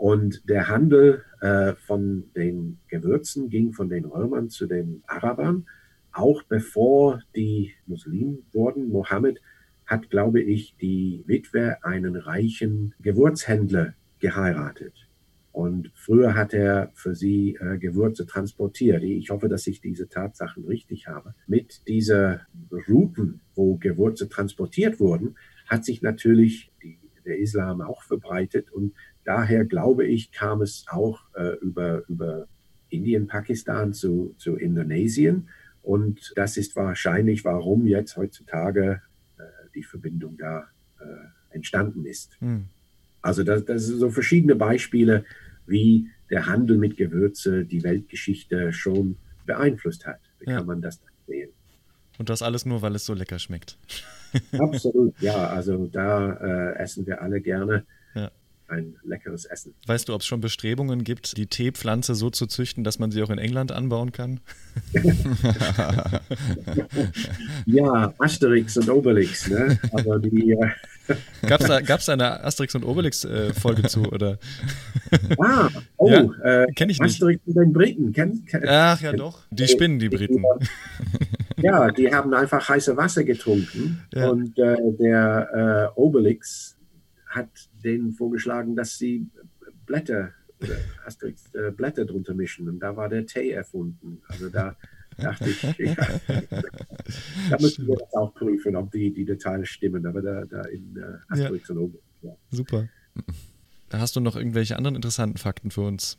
S1: Und der Handel äh, von den Gewürzen ging von den Römern zu den Arabern, auch bevor die Muslimen wurden. Mohammed hat, glaube ich, die Witwe einen reichen Gewürzhändler geheiratet. Und früher hat er für sie äh, Gewürze transportiert. Ich hoffe, dass ich diese Tatsachen richtig habe. Mit dieser Routen, wo Gewürze transportiert wurden, hat sich natürlich die, der Islam auch verbreitet. Und daher glaube ich, kam es auch äh, über, über Indien, Pakistan zu, zu Indonesien. Und das ist wahrscheinlich, warum jetzt heutzutage äh, die Verbindung da äh, entstanden ist. Hm. Also das, das sind so verschiedene Beispiele, wie der Handel mit Gewürze die Weltgeschichte schon beeinflusst hat. Wie ja. kann man das sehen?
S2: Und das alles nur, weil es so lecker schmeckt.
S1: Absolut, *laughs* ja. Also da äh, essen wir alle gerne ja. Ein leckeres Essen.
S2: Weißt du, ob es schon Bestrebungen gibt, die Teepflanze so zu züchten, dass man sie auch in England anbauen kann? *laughs*
S1: ja, Asterix und Obelix, ne? Aber die, äh, *laughs*
S2: Gab es da, gab's da eine Asterix und Obelix-Folge äh, zu? Oder?
S1: Ah, oh, *laughs* ja, äh, kenne ich nicht. Asterix und den Briten. Kenn,
S2: kenn, Ach ja, doch. Die spinnen, die Briten.
S1: ja, die haben einfach heiße Wasser getrunken. Ja. Und äh, der äh, Obelix hat denen vorgeschlagen, dass sie Blätter, Asterix äh, Blätter drunter mischen. Und da war der Tee erfunden. Also da *laughs* dachte ich, ja, *laughs* da müssen wir das auch prüfen, ob die, die Details stimmen. Aber da, da in äh, Asterix ja. und Obelix. Ja.
S2: Super. Da hast du noch irgendwelche anderen interessanten Fakten für uns?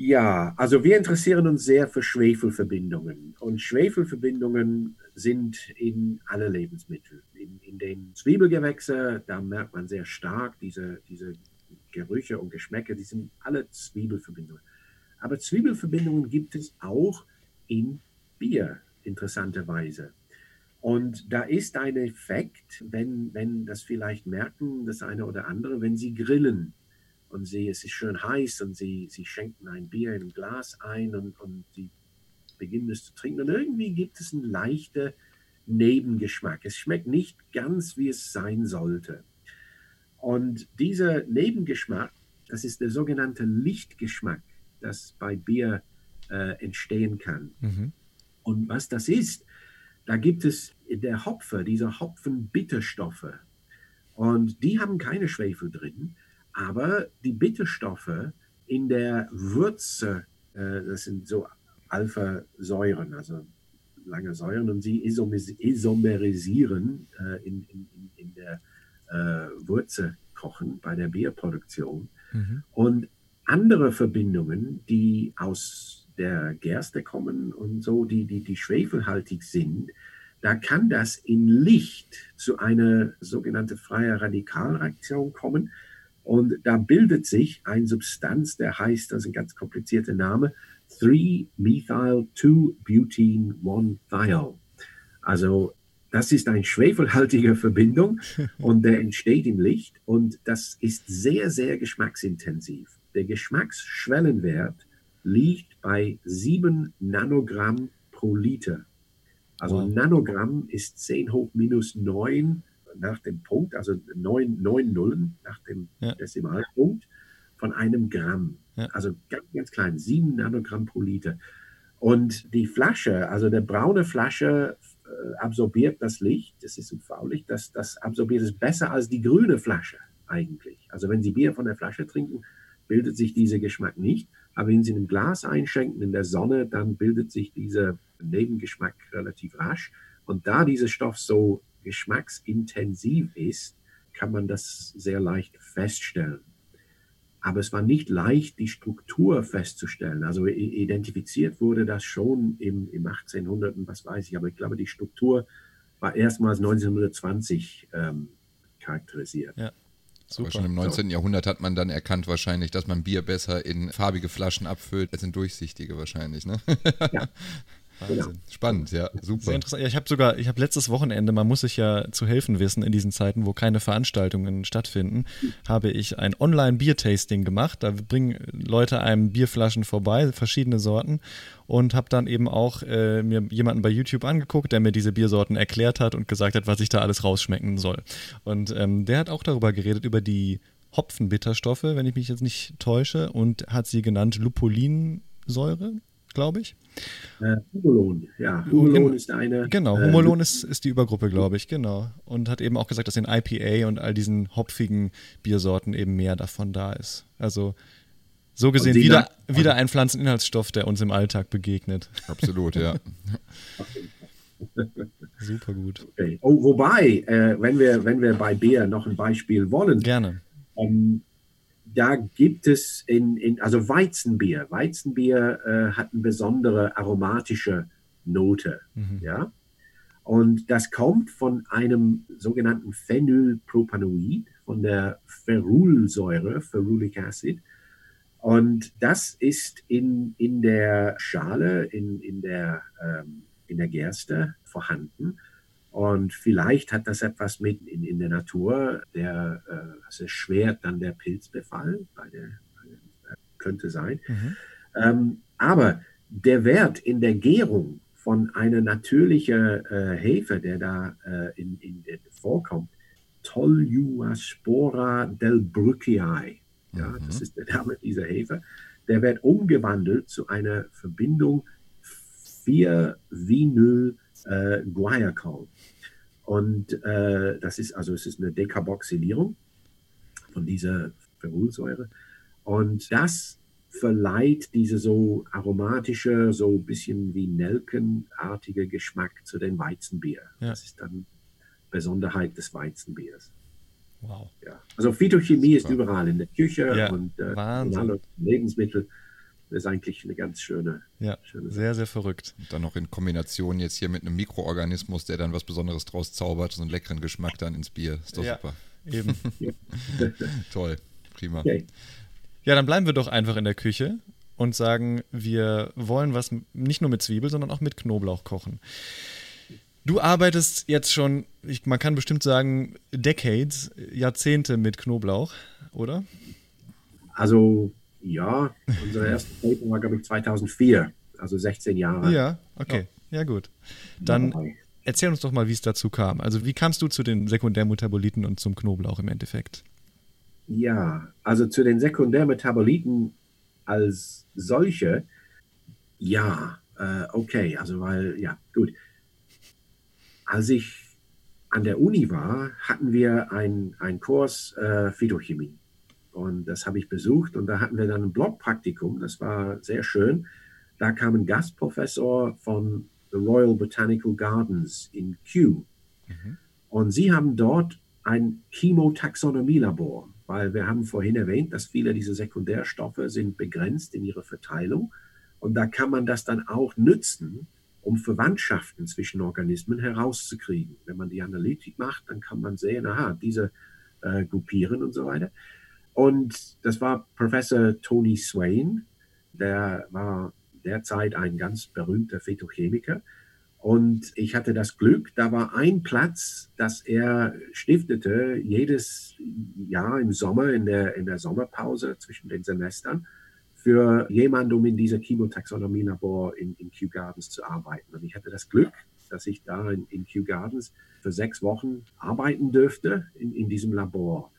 S1: Ja, also wir interessieren uns sehr für Schwefelverbindungen. Und Schwefelverbindungen sind in alle Lebensmittel. In, in den Zwiebelgewächse, da merkt man sehr stark diese, diese Gerüche und Geschmäcke, die sind alle Zwiebelverbindungen. Aber Zwiebelverbindungen gibt es auch in Bier, interessanterweise. Und da ist ein Effekt, wenn, wenn das vielleicht merken, das eine oder andere, wenn Sie grillen und Sie, es ist schön heiß und Sie, Sie schenken ein Bier in ein Glas ein und, und Sie beginnen es zu trinken. Und irgendwie gibt es einen leichten Nebengeschmack. Es schmeckt nicht ganz, wie es sein sollte. Und dieser Nebengeschmack, das ist der sogenannte Lichtgeschmack das bei Bier äh, entstehen kann. Mhm. Und was das ist, da gibt es der Hopfer, diese Hopfenbitterstoffe. Und die haben keine Schwefel drin, aber die Bitterstoffe in der Würze, äh, das sind so Alpha-Säuren, also lange Säuren, und sie isomerisieren äh, in, in, in, der äh, Würze kochen bei der Bierproduktion. Mhm. Und andere Verbindungen, die aus der Gerste kommen und so, die, die, die schwefelhaltig sind, da kann das in Licht zu einer sogenannten freien Radikalreaktion kommen. Und da bildet sich eine Substanz, der heißt, das ist ein ganz komplizierter Name, 3-Methyl-2-Butene-1-Thiol. Also das ist eine schwefelhaltige *laughs* Verbindung und der entsteht im Licht und das ist sehr, sehr geschmacksintensiv. Der Geschmacksschwellenwert liegt bei 7 Nanogramm pro Liter. Also wow. Nanogramm ist 10 hoch minus 9 nach dem Punkt, also 9, 9 Nullen nach dem ja. Dezimalpunkt von einem Gramm. Also ganz, ganz klein, 7 Nanogramm pro Liter. Und die Flasche, also der braune Flasche äh, absorbiert das Licht, das ist UV-Licht, das, das absorbiert es besser als die grüne Flasche eigentlich. Also wenn Sie Bier von der Flasche trinken, bildet sich dieser Geschmack nicht. Aber wenn Sie ein Glas einschenken in der Sonne, dann bildet sich dieser Nebengeschmack relativ rasch. Und da dieser Stoff so geschmacksintensiv ist, kann man das sehr leicht feststellen. Aber es war nicht leicht, die Struktur festzustellen. Also identifiziert wurde das schon im, im 1800 und was weiß ich, aber ich glaube, die Struktur war erstmals 1920 ähm, charakterisiert.
S3: Ja. Super. Aber schon im 19. So. Jahrhundert hat man dann erkannt wahrscheinlich, dass man Bier besser in farbige Flaschen abfüllt als in durchsichtige wahrscheinlich, ne? Ja. *laughs* Wahnsinn. Genau. Spannend, ja, super.
S2: Sehr interessant. Ja, ich habe sogar, ich habe letztes Wochenende, man muss sich ja zu helfen wissen in diesen Zeiten, wo keine Veranstaltungen stattfinden, habe ich ein Online-Bier-Tasting gemacht. Da bringen Leute einem Bierflaschen vorbei, verschiedene Sorten und habe dann eben auch äh, mir jemanden bei YouTube angeguckt, der mir diese Biersorten erklärt hat und gesagt hat, was ich da alles rausschmecken soll. Und ähm, der hat auch darüber geredet, über die Hopfenbitterstoffe, wenn ich mich jetzt nicht täusche, und hat sie genannt Lupulinsäure, glaube ich.
S1: Äh, Humulon, ja. Humulon ist eine.
S2: Genau, Humulon äh, ist, ist die Übergruppe, glaube ich, genau. Und hat eben auch gesagt, dass in IPA und all diesen hopfigen Biersorten eben mehr davon da ist. Also so gesehen wieder, wieder ein Pflanzeninhaltsstoff, der uns im Alltag begegnet.
S3: Absolut, ja. *laughs*
S2: Super gut.
S1: Okay. Oh, wobei, äh, wenn, wir, wenn wir bei Bier noch ein Beispiel wollen.
S2: Gerne.
S1: Ähm, da gibt es in, in also Weizenbier. Weizenbier äh, hat eine besondere aromatische Note. Mhm. Ja? Und das kommt von einem sogenannten Phenylpropanoid, von der Ferulsäure, Ferulic Acid. Und das ist in, in der Schale, in, in, der, ähm, in der Gerste vorhanden. Und vielleicht hat das etwas mit in, in der Natur, der äh, also erschwert dann der Pilzbefall, bei der, bei der, könnte sein. Mhm. Ähm, aber der Wert in der Gärung von einer natürlichen äh, Hefe, der da äh, in, in, in, vorkommt, Toluaspora delbruckii, ja, mhm. das ist der Name dieser Hefe, der wird umgewandelt zu einer Verbindung 4-Vinyl äh, Guaiacol. Und äh, das ist also es ist eine Dekarboxylierung von dieser Ferulsäure. Und das verleiht diese so aromatische, so ein bisschen wie Nelkenartige Geschmack zu dem Weizenbier. Ja. Das ist dann Besonderheit des Weizenbiers. Wow. Ja. Also Phytochemie ist überall in der Küche ja, und äh, in allen Lebensmitteln. Das ist eigentlich eine ganz schöne.
S2: Ja, schöne sehr, sehr verrückt.
S3: Und dann noch in Kombination jetzt hier mit einem Mikroorganismus, der dann was Besonderes draus zaubert, so einen leckeren Geschmack dann ins Bier. Ist doch ja, super.
S2: Eben. *laughs* *laughs*
S3: Toll, prima.
S2: Okay. Ja, dann bleiben wir doch einfach in der Küche und sagen, wir wollen was nicht nur mit Zwiebel, sondern auch mit Knoblauch kochen. Du arbeitest jetzt schon, ich, man kann bestimmt sagen, Decades, Jahrzehnte mit Knoblauch, oder?
S1: Also ja, unsere erste Paper war, glaube ich, 2004, also 16 Jahre.
S2: Ja, okay. Ja, gut. Dann erzähl uns doch mal, wie es dazu kam. Also, wie kamst du zu den Sekundärmetaboliten und zum Knoblauch im Endeffekt?
S1: Ja, also zu den Sekundärmetaboliten als solche, ja, äh, okay, also weil, ja, gut. Als ich an der Uni war, hatten wir einen Kurs äh, Phytochemie. Und das habe ich besucht und da hatten wir dann ein Blogpraktikum, das war sehr schön. Da kam ein Gastprofessor von the Royal Botanical Gardens in Kew. Mhm. Und sie haben dort ein Chemotaxonomie-Labor, weil wir haben vorhin erwähnt, dass viele dieser Sekundärstoffe sind begrenzt in ihrer Verteilung. Und da kann man das dann auch nützen, um Verwandtschaften zwischen Organismen herauszukriegen. Wenn man die Analytik macht, dann kann man sehen, aha, diese äh, gruppieren und so weiter. Und das war Professor Tony Swain, der war derzeit ein ganz berühmter Phytochemiker. Und ich hatte das Glück, da war ein Platz, das er stiftete, jedes Jahr im Sommer, in der, in der Sommerpause zwischen den Semestern, für jemanden, um in dieser Chemotaxonomie-Labor in, in Kew Gardens zu arbeiten. Und ich hatte das Glück, dass ich da in, in Kew Gardens für sechs Wochen arbeiten dürfte in, in diesem Labor.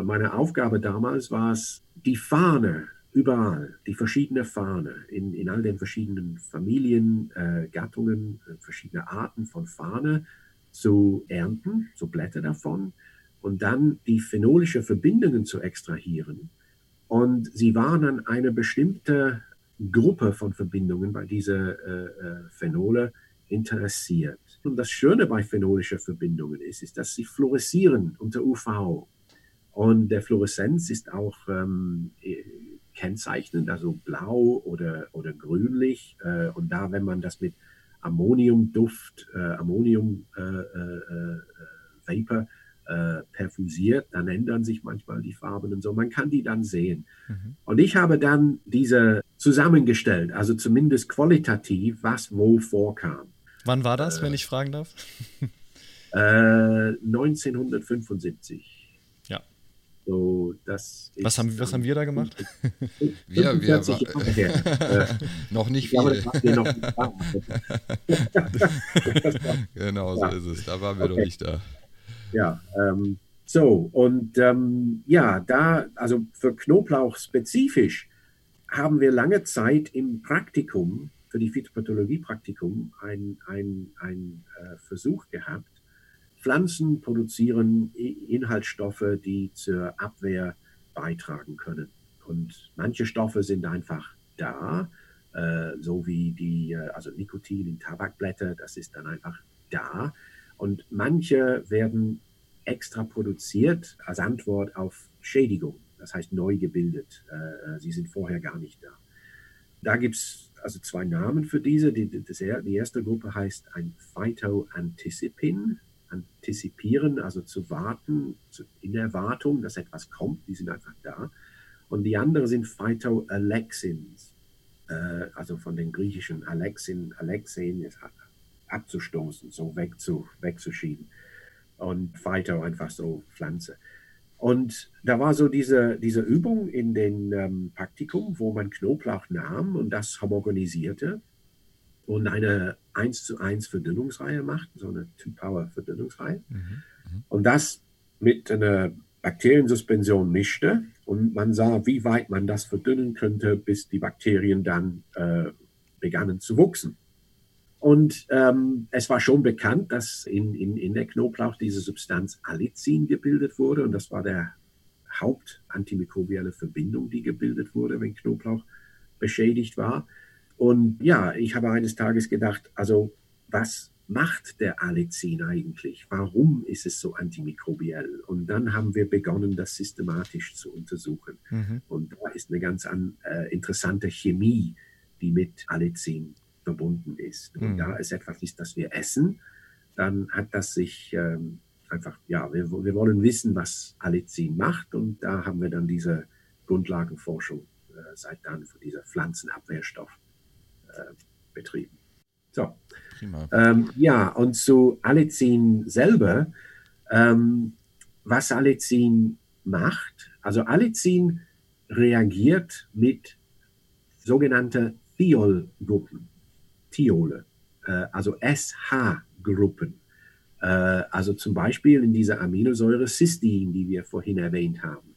S1: Und meine Aufgabe damals war es, die Fahne überall, die verschiedene Fahne in, in all den verschiedenen Familien, äh, Gattungen, äh, verschiedene Arten von Fahne zu ernten, so Blätter davon, und dann die phenolische Verbindungen zu extrahieren. Und sie waren an eine bestimmte Gruppe von Verbindungen bei dieser äh, äh Phenole interessiert. Und das Schöne bei phenolischen Verbindungen ist, ist, dass sie fluoreszieren unter UV Und der Fluoreszenz ist auch ähm, kennzeichnend, also blau oder, oder grünlich. Äh, und da, wenn man das mit Ammoniumduft, äh, Ammonium äh, äh, äh Vapor äh, perfusiert, dann ändern sich manchmal die Farben und so. Man kann die dann sehen. Mhm. Und ich habe dann diese zusammengestellt, also zumindest qualitativ, was wo vorkam.
S2: Wann war das, wenn ich fragen darf?
S1: 1975. So, das
S2: was, haben, was haben wir da gemacht?
S3: wir, wir war, *laughs* noch nicht viel. *laughs* Genau, so ja. ist es. Da waren wir okay. noch nicht da.
S1: Ja, ähm, so, und ähm, ja, da, also für Knoblauch spezifisch, haben wir lange Zeit im Praktikum, für die Phytopathologie-Praktikum, einen ein, äh, Versuch gehabt, Pflanzen produzieren Inhaltsstoffe, die zur Abwehr beitragen können. Und manche Stoffe sind einfach da, äh, so wie die, äh, also Nikotin in Tabakblätter, das ist dann einfach da. Und manche werden extra produziert als Antwort auf Schädigung, das heißt neu gebildet. Äh, sie sind vorher gar nicht da. Da gibt es also zwei Namen für diese. Die, die erste Gruppe heißt ein Phytoanticipin antizipieren, also zu warten, in Erwartung, dass etwas kommt, die sind einfach da. Und die anderen sind Phytoalexins, äh, also von den griechischen Alexin, Alexin ist abzustoßen, so wegzu, wegzuschieben. Und Phyto einfach so Pflanze. Und da war so diese, diese Übung in den ähm, Praktikum, wo man Knoblauch nahm und das homogenisierte und eine 1 zu 1 Verdünnungsreihe macht, so eine Two-Power-Verdünnungsreihe. Mhm. Mhm. Und das mit einer Bakteriensuspension mischte und man sah, wie weit man das verdünnen könnte, bis die Bakterien dann äh, begannen zu wuchsen. Und ähm, es war schon bekannt, dass in, in, in der Knoblauch diese Substanz Allicin gebildet wurde und das war der hauptantimikrobielle Verbindung, die gebildet wurde, wenn Knoblauch beschädigt war. Und ja, ich habe eines Tages gedacht, also was macht der Allicin eigentlich? Warum ist es so antimikrobiell? Und dann haben wir begonnen, das systematisch zu untersuchen. Mhm. Und da ist eine ganz an, äh, interessante Chemie, die mit Allicin verbunden ist. Und mhm. da es etwas ist, das wir essen, dann hat das sich ähm, einfach, ja, wir, wir wollen wissen, was Allicin macht. Und da haben wir dann diese Grundlagenforschung äh, seit dann für dieser Pflanzenabwehrstoff äh, betrieben. So. Ähm, ja, und zu Allicin selber, ähm, was Allicin macht, also Allicin reagiert mit sogenannten Thiol-Gruppen, Thiole, äh, also SH-Gruppen. Äh, also zum Beispiel in dieser Aminosäure Cystin, die wir vorhin erwähnt haben.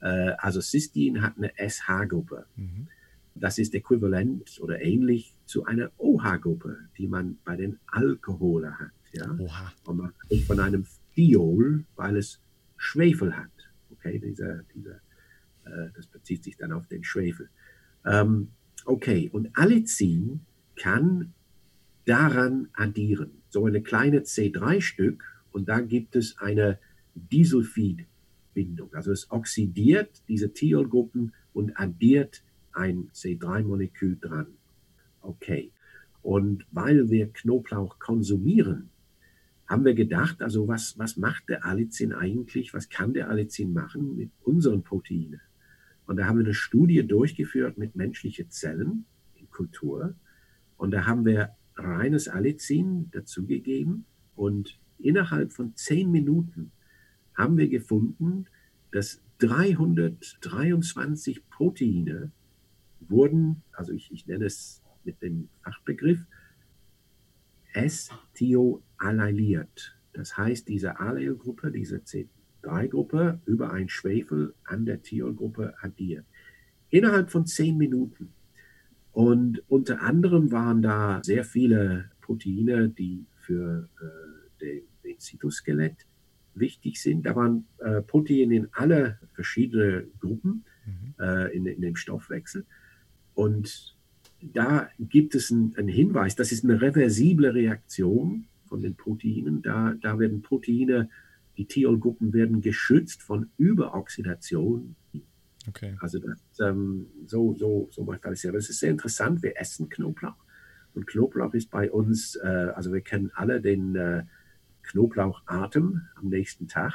S1: Äh, also Cystin hat eine SH-Gruppe. Mhm. Das ist äquivalent oder ähnlich zu einer OH-Gruppe, die man bei den Alkoholen hat. Ja? Oha. Und man spricht von einem Thiol, weil es Schwefel hat. Okay, dieser, dieser, äh, das bezieht sich dann auf den Schwefel. Ähm, okay, und Allicin kann daran addieren. So eine kleine C3-Stück und da gibt es eine Disulfid-Bindung. Also es oxidiert diese Thiolgruppen und addiert ein C3-Molekül dran. Okay. Und weil wir Knoblauch konsumieren, haben wir gedacht, also was, was macht der Allicin eigentlich, was kann der Allicin machen mit unseren Proteinen? Und da haben wir eine Studie durchgeführt mit menschlichen Zellen in Kultur. Und da haben wir reines Allicin dazugegeben. Und innerhalb von zehn Minuten haben wir gefunden, dass 323 Proteine wurden, also ich, ich nenne es mit dem Fachbegriff, S-Thioallyliert. Das heißt, diese Allelgruppe, diese C3-Gruppe über ein Schwefel an der Thiolgruppe addiert. Innerhalb von zehn Minuten. Und unter anderem waren da sehr viele Proteine, die für äh, den, den Zytoskelett wichtig sind. Da waren äh, Proteine in alle verschiedene Gruppen mhm. äh, in, in, dem Stoffwechsel. Und da gibt es einen Hinweis, das ist eine reversible Reaktion von den Proteinen. Da, da werden Proteine die Thiolgruppen werden geschützt von Überoxidation.
S2: Okay.
S1: Also das, ähm, so, so, so macht alles ja. Das ist sehr interessant. Wir essen Knoblauch. Und Knoblauch ist bei uns, äh, also wir kennen alle den äh, Knoblauchatem am nächsten Tag.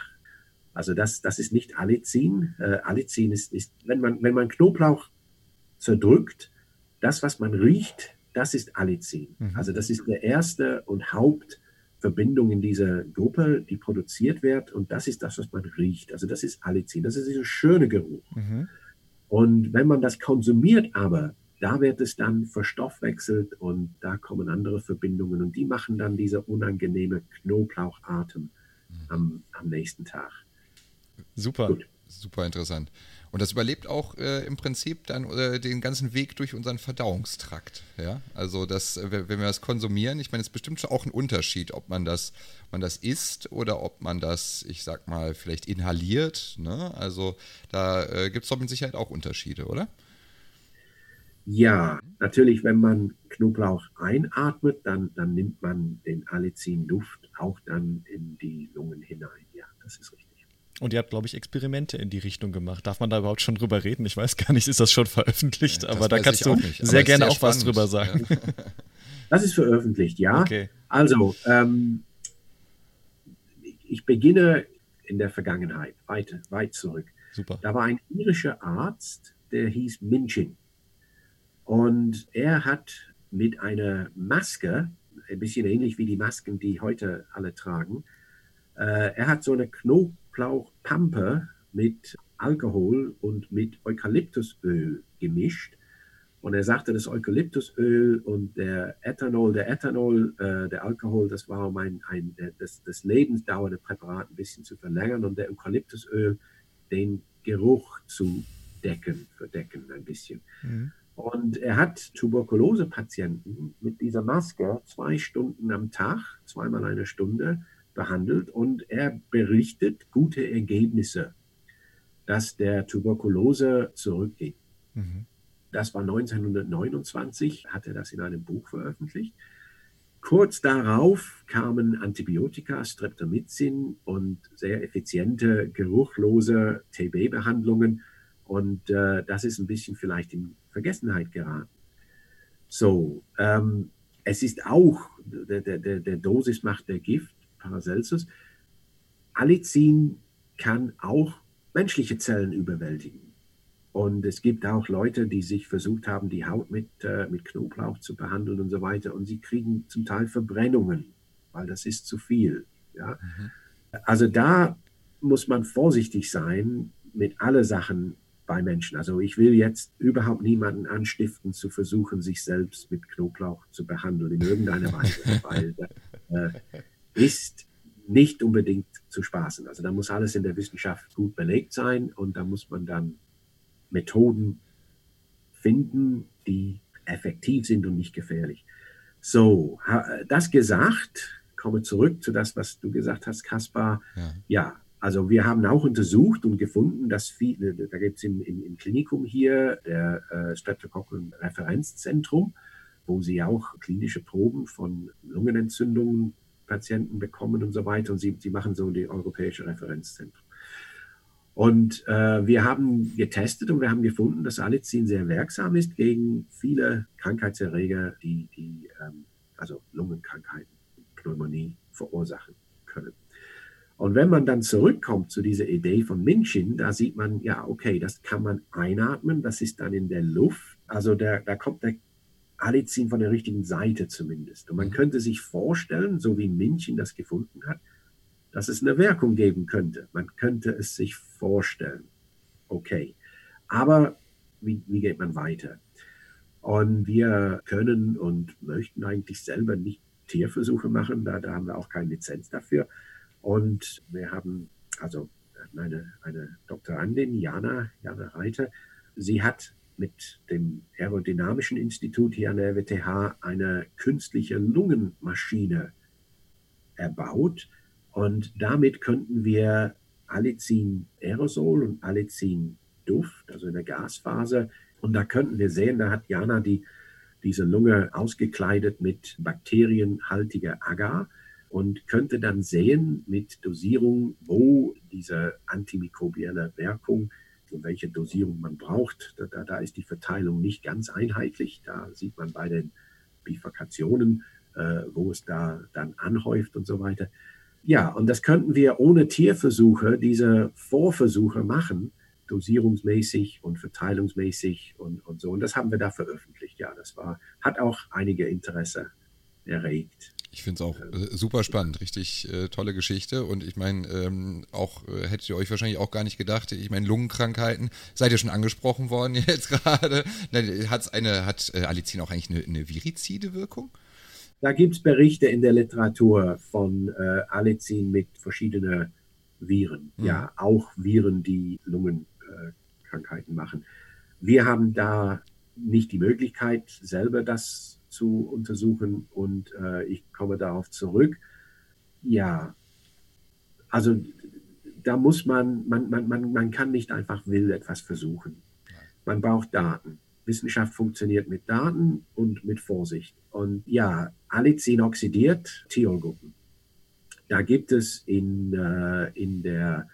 S1: Also das, das ist nicht Allicin. Äh, Allicin ist, ist wenn, man, wenn man Knoblauch zerdrückt, das, was man riecht, das ist Allicin. Mhm. Also das ist der erste und Hauptverbindung in dieser Gruppe, die produziert wird. Und das ist das, was man riecht. Also das ist Allicin. Das ist dieser schöne Geruch. Mhm. Und wenn man das konsumiert aber, da wird es dann verstoffwechselt und da kommen andere Verbindungen und die machen dann diese unangenehme Knoblauchatem mhm. am, am nächsten Tag.
S3: Super, Gut. super interessant. Und das überlebt auch äh, im Prinzip dann äh, den ganzen Weg durch unseren Verdauungstrakt. Ja? Also das, äh, wenn wir das konsumieren, ich meine, es ist bestimmt auch ein Unterschied, ob man das, man das isst oder ob man das, ich sag mal, vielleicht inhaliert. Ne? Also da äh, gibt es doch mit Sicherheit auch Unterschiede, oder?
S1: Ja, natürlich, wenn man Knoblauch einatmet, dann, dann nimmt man den Allicin-Duft auch dann in die Lungen hinein. Ja, das ist richtig.
S2: Und ihr habt, glaube ich, Experimente in die Richtung gemacht. Darf man da überhaupt schon drüber reden? Ich weiß gar nicht, ist das schon veröffentlicht, ja, aber da kannst du sehr gerne auch spannend. was drüber sagen. Ja. *laughs*
S1: Das ist veröffentlicht, ja. Okay. Also, ähm, ich beginne in der Vergangenheit, weit, weit zurück.
S2: Super.
S1: Da war ein irischer Arzt, der hieß Minchin. Und er hat mit einer Maske, ein bisschen ähnlich wie die Masken, die heute alle tragen, äh, er hat so eine Knob Knoblauchpampe mit Alkohol und mit Eukalyptusöl gemischt. Und er sagte, das Eukalyptusöl und der Ethanol, der Ethanol, äh, der Alkohol, das war um ein, ein das, das Lebensdauer der Präparate ein bisschen zu verlängern und der Eukalyptusöl den Geruch zu decken, verdecken ein bisschen. Mhm. Und er hat Tuberkulose-Patienten mit dieser Maske zwei Stunden am Tag, zweimal eine Stunde, behandelt und er berichtet gute Ergebnisse, dass der Tuberkulose zurückging. Mhm. Das war 1929, hat er das in einem Buch veröffentlicht. Kurz darauf kamen Antibiotika, Streptomycin und sehr effiziente, geruchlose TB-Behandlungen. Und äh, das ist ein bisschen vielleicht in Vergessenheit geraten. So, ähm, es ist auch, der, der, der Dosis macht der Gift. Paracelsus. Allicin kann auch menschliche Zellen überwältigen. Und es gibt auch Leute, die sich versucht haben, die Haut mit, äh, mit Knoblauch zu behandeln und so weiter. Und sie kriegen zum Teil Verbrennungen, weil das ist zu viel. Ja? Mhm. Also da muss man vorsichtig sein mit allen Sachen bei Menschen. Also ich will jetzt überhaupt niemanden anstiften, zu versuchen, sich selbst mit Knoblauch zu behandeln in irgendeiner Weise, *laughs* weil äh, ist nicht unbedingt zu spaßen. Also da muss alles in der Wissenschaft gut belegt sein und da muss man dann Methoden finden, die effektiv sind und nicht gefährlich. So, das gesagt, komme zurück zu das, was du gesagt hast, Kaspar. Ja. ja, also wir haben auch untersucht und gefunden, dass viele, da gibt es im, im, im, Klinikum hier der äh, Streptokokken-Referenzzentrum, wo sie auch klinische Proben von Lungenentzündungen Patienten bekommen und so weiter. Und sie, sie machen so die europäische Referenzzentrum. Und äh, wir haben getestet und wir haben gefunden, dass Allicin sehr wirksam ist gegen viele Krankheitserreger, die, die ähm, also Lungenkrankheiten, Pneumonie verursachen können. Und wenn man dann zurückkommt zu dieser Idee von Minchin, da sieht man, ja, okay, das kann man einatmen, das ist dann in der Luft. Also der, da kommt der alle ziehen von der richtigen Seite zumindest. Und man mhm. könnte sich vorstellen, so wie München das gefunden hat, dass es eine Wirkung geben könnte. Man könnte es sich vorstellen. Okay. Aber wie, wie geht man weiter? Und wir können und möchten eigentlich selber nicht Tierversuche machen. Da, da haben wir auch keine Lizenz dafür. Und wir haben also eine, eine Doktorandin, Jana, Jana Reiter, sie hat mit dem Aerodynamischen Institut hier an der WTH eine künstliche Lungenmaschine erbaut. Und damit könnten wir Allicin-Aerosol und Allicin-Duft, also in der Gasphase, und da könnten wir sehen, da hat Jana die, diese Lunge ausgekleidet mit bakterienhaltiger Agar. und könnte dann sehen mit Dosierung, wo diese antimikrobielle Wirkung und welche Dosierung man braucht. Da, da, ist die Verteilung nicht ganz einheitlich. Da sieht man bei den Bifurkationen, äh, wo es da dann anhäuft und so weiter. Ja, und das könnten wir ohne Tierversuche, diese Vorversuche machen, dosierungsmäßig und verteilungsmäßig und, und so. Und das haben wir da veröffentlicht. Ja, das war, hat auch einige Interesse erregt.
S3: Ich finde es auch äh, super spannend, richtig äh, tolle Geschichte. Und ich meine, ähm, auch äh, hättet ihr euch wahrscheinlich auch gar nicht gedacht, ich meine, Lungenkrankheiten, seid ihr schon angesprochen worden *laughs* jetzt gerade? Hat's eine, hat äh, Alicin auch eigentlich eine, eine virizide Wirkung?
S1: Da gibt es Berichte in der Literatur von äh, Alicin mit verschiedenen Viren. Mhm. Ja, auch Viren, die Lungenkrankheiten machen. Wir haben da nicht die Möglichkeit, selber das zu untersuchen und äh, ich komme darauf zurück. Ja, also da muss man, man, man, man, man kann nicht einfach wild etwas versuchen. Man braucht Daten. Wissenschaft funktioniert mit Daten und mit Vorsicht. Und ja, Allicin oxidiert Thiolgruppen. Da gibt es in, äh, in der,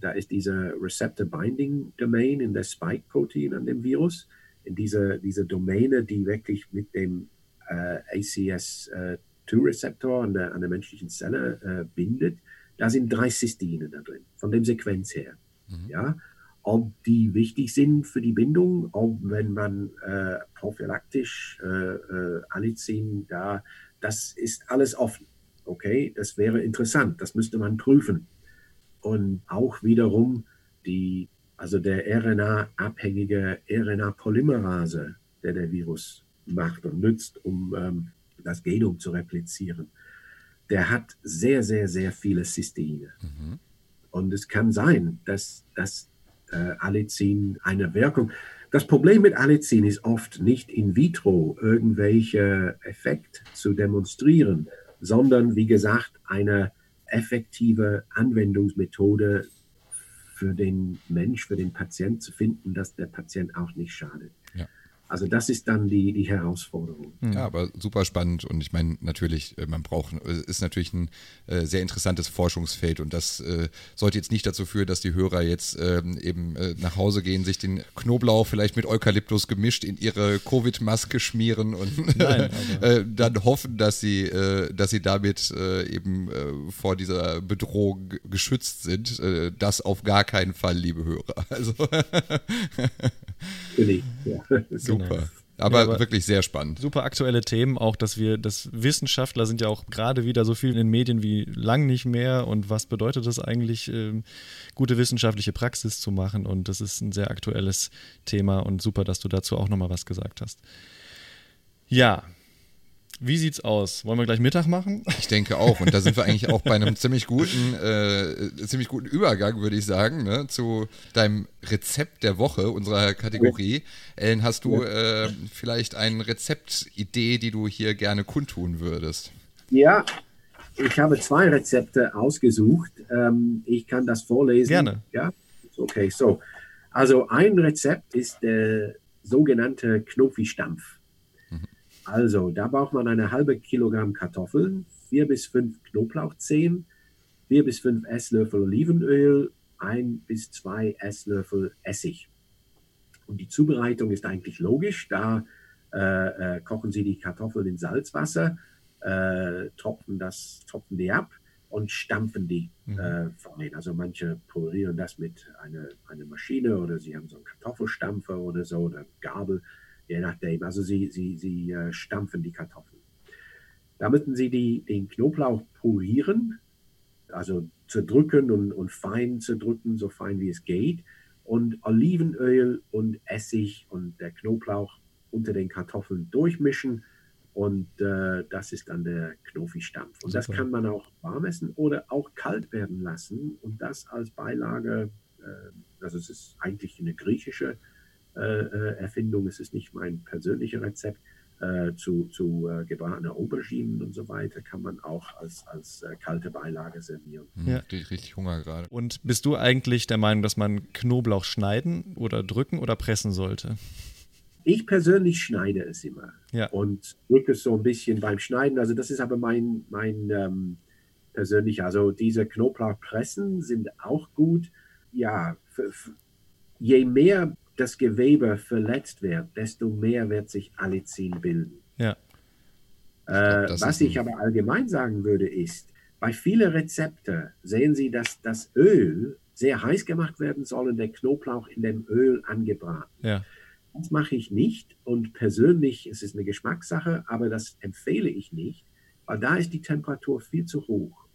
S1: da ist diese Receptor Binding Domain in der Spike-Protein an dem Virus, in dieser diese Domäne, die wirklich mit dem ACS2-Rezeptor an der, an der menschlichen Zelle äh, bindet, da sind drei Cystine da drin, von dem Sequenz her. Mhm. Ja? Ob die wichtig sind für die Bindung, ob wenn man äh, prophylaktisch äh, äh, Allicin da, das ist alles offen. Okay, das wäre interessant, das müsste man prüfen. Und auch wiederum die, also der RNA-abhängige RNA-Polymerase, der der Virus macht und nützt, um ähm, das Genom zu replizieren, der hat sehr, sehr, sehr viele Cysteine. Mhm. Und es kann sein, dass, dass äh, Allicin eine Wirkung. Das Problem mit Allicin ist oft nicht in vitro irgendwelche Effekt zu demonstrieren, sondern wie gesagt eine effektive Anwendungsmethode für den Mensch, für den Patient zu finden, dass der Patient auch nicht schadet. Also das ist dann die, die Herausforderung.
S3: Hm. Ja, aber super spannend und ich meine natürlich, äh, man braucht, äh, ist natürlich ein äh, sehr interessantes Forschungsfeld und das äh, sollte jetzt nicht dazu führen, dass die Hörer jetzt ähm, eben äh, nach Hause gehen, sich den Knoblauch vielleicht mit Eukalyptus gemischt in ihre Covid-Maske schmieren und Nein, *laughs* äh, dann hoffen, dass sie, dass sie damit eben vor dieser Bedrohung geschützt sind. das auf gar keinen Fall, liebe Hörer. *laughs* Also
S1: ja. *laughs*
S3: Super. Aber, ja, aber, wirklich sehr spannend.
S2: Super aktuelle Themen, auch dass wir, dass Wissenschaftler sind ja auch gerade wieder so viel in den Medien wie lang nicht mehr und was bedeutet das eigentlich, ähm, gute wissenschaftliche Praxis zu machen und das ist ein sehr aktuelles Thema und super, dass du dazu auch nochmal was gesagt hast. Ja, wie sieht's aus? Wollen wir gleich Mittag machen?
S3: Ich denke auch. Und da sind wir *laughs* eigentlich auch bei einem ziemlich guten, äh, ziemlich guten Übergang, würde ich sagen, ne, zu deinem Rezept der Woche, unserer Kategorie. Ellen, hast du äh, vielleicht eine Rezeptidee, die du hier gerne kundtun würdest?
S1: Ja, ich habe zwei Rezepte ausgesucht. Ähm, ich kann das vorlesen.
S2: Gerne.
S1: Ja, okay. So, also ein Rezept ist der sogenannte Knofi-Stampf. Also, da braucht man eine halbe Kilogramm Kartoffeln, vier bis fünf Knoblauchzehen, vier bis fünf Esslöffel Olivenöl, ein bis zwei Esslöffel Essig. Und die Zubereitung ist eigentlich logisch. Da äh, äh, kochen Sie die Kartoffeln in Salzwasser, äh, tropfen, das, tropfen die ab und stampfen die mhm. äh, fein. Also manche purieren das mit einer eine Maschine oder sie haben so einen Kartoffelstampfer oder so oder Gabel je nachdem. Also sie, sie, sie äh, stampfen die Kartoffeln. Da müssen sie die, den Knoblauch purieren, also zerdrücken und, und fein zerdrücken, so fein wie es geht. Und Olivenöl und Essig und der Knoblauch unter den Kartoffeln durchmischen. Und äh, das ist dann der Knofi-Stampf. Und Super. das kann man auch warm essen oder auch kalt werden lassen. Und das als Beilage, äh, also es ist eigentlich eine griechische Erfindung, es ist nicht mein persönliches Rezept. Äh, zu, zu äh, gebratene Auberginen und so weiter kann man auch als, als äh, kalte Beilage servieren.
S3: Hm, ja. Richtig Hunger gerade.
S2: Und bist du eigentlich der Meinung, dass man Knoblauch schneiden oder drücken oder pressen sollte?
S1: Ich persönlich schneide es immer
S2: ja.
S1: und drücke es so ein bisschen beim Schneiden. Also das ist aber mein, mein, ähm, persönlich. Also diese Knoblauchpressen sind auch gut. Ja, je mehr das Gewebe verletzt wird, desto mehr wird sich Allicin bilden.
S2: Ja.
S1: Äh, was ich aber allgemein sagen würde, ist, bei vielen Rezepten sehen Sie, dass das Öl sehr heiß gemacht werden soll und der Knoblauch in dem Öl angebraten.
S2: Ja.
S1: Das mache ich nicht und persönlich es ist eine Geschmackssache, aber das empfehle ich nicht, weil da ist die Temperatur viel zu hoch.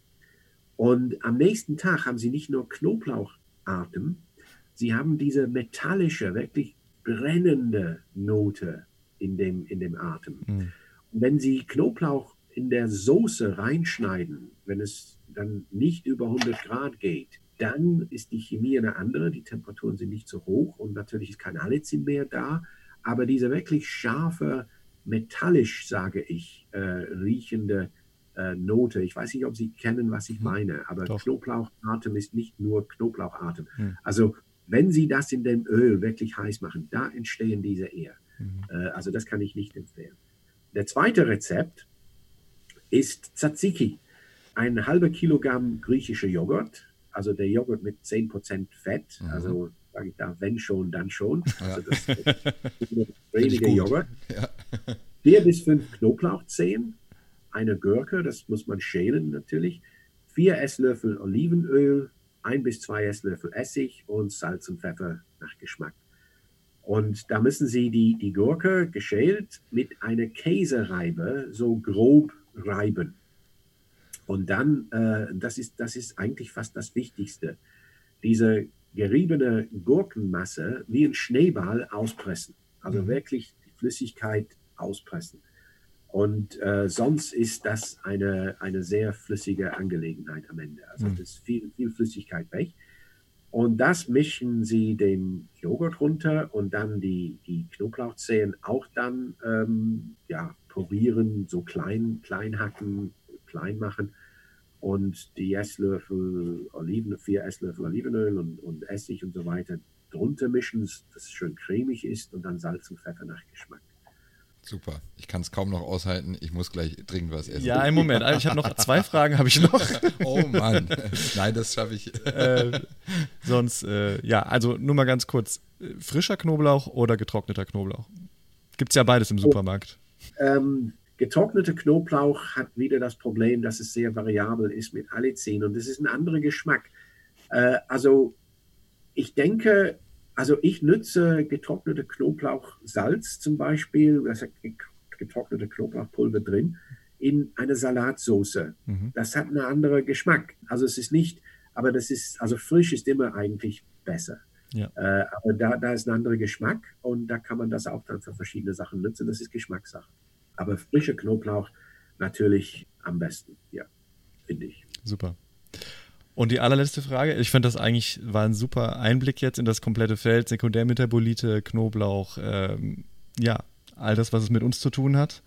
S1: Und am nächsten Tag haben Sie nicht nur Knoblauchatem, Sie haben diese metallische, wirklich brennende Note in dem, in dem Atem. Mhm. Wenn Sie Knoblauch in der Soße reinschneiden, wenn es dann nicht über 100 Grad geht, dann ist die Chemie eine andere, die Temperaturen sind nicht so hoch und natürlich ist kein Allicin mehr da, aber diese wirklich scharfe, metallisch, sage ich, äh, riechende äh, Note, ich weiß nicht, ob Sie kennen, was ich mhm. meine, aber. Knoblauchatem ist nicht nur Knoblauchatem. Mhm. Also wenn Sie das in dem Öl wirklich heiß machen, da entstehen diese eher. Mhm. Äh, also das kann ich nicht empfehlen. Der zweite Rezept ist Tzatziki. Ein halber Kilogramm griechischer Joghurt, also der Joghurt mit 10% Fett, mhm. also sage ich da, wenn schon, dann schon. Ja. Also das *laughs* weniger Joghurt. Ja. *laughs* Vier bis fünf Knoblauchzehen, eine Gurke, das muss man schälen natürlich, vier Esslöffel Olivenöl, ein bis zwei Esslöffel Essig und Salz und Pfeffer nach Geschmack. Und da müssen Sie die, die Gurke geschält mit einer Käsereibe so grob reiben. Und dann, äh, das, ist, das ist eigentlich fast das Wichtigste, diese geriebene Gurkenmasse wie ein Schneeball auspressen. Also mhm. wirklich die Flüssigkeit auspressen. Und äh, sonst ist das eine, eine sehr flüssige Angelegenheit am Ende. Also mhm. ist viel, viel Flüssigkeit weg. Und das mischen Sie den Joghurt runter und dann die, die Knoblauchzehen auch dann ähm, ja, porieren, so klein, klein hacken, klein machen. Und die Esslöffel Oliven, vier Esslöffel Olivenöl und, und Essig und so weiter drunter mischen, dass es schön cremig ist und dann Salz und Pfeffer nach Geschmack.
S3: Super. Ich kann es kaum noch aushalten. Ich muss gleich dringend was essen.
S2: Ja, einen Moment. Ich habe noch *laughs* zwei Fragen, habe ich noch. *laughs*
S3: oh Mann. Nein, das schaffe ich.
S2: äh, sonst, äh, ja, also nur mal ganz kurz. Frischer Knoblauch oder getrockneter Knoblauch? Gibt es ja beides im oh, Supermarkt.
S1: Oh, ähm, getrockneter Knoblauch hat wieder das Problem, dass es sehr variabel ist mit Allicin und es ist ein anderer Geschmack. Äh, also ich denke, also ich nutze getrocknete Knoblauchsalz zum Beispiel, das hat getrocknete Knoblauchpulver drin, in eine Salatsauce. Mhm. Das hat einen anderen Geschmack. Also es ist nicht, aber das ist, also frisch ist immer eigentlich besser.
S2: Ja.
S1: Äh, aber da, da ist ein anderer Geschmack und da kann man das auch dann für verschiedene Sachen nutzen. Das ist Geschmackssache. Aber frischer Knoblauch natürlich am besten, ja, finde ich.
S2: Super. Und die allerletzte Frage, ich finde das eigentlich war ein super Einblick jetzt in das komplette Feld, Sekundärmetabolite, Knoblauch, ähm, ja, all das, was es mit uns zu tun hat.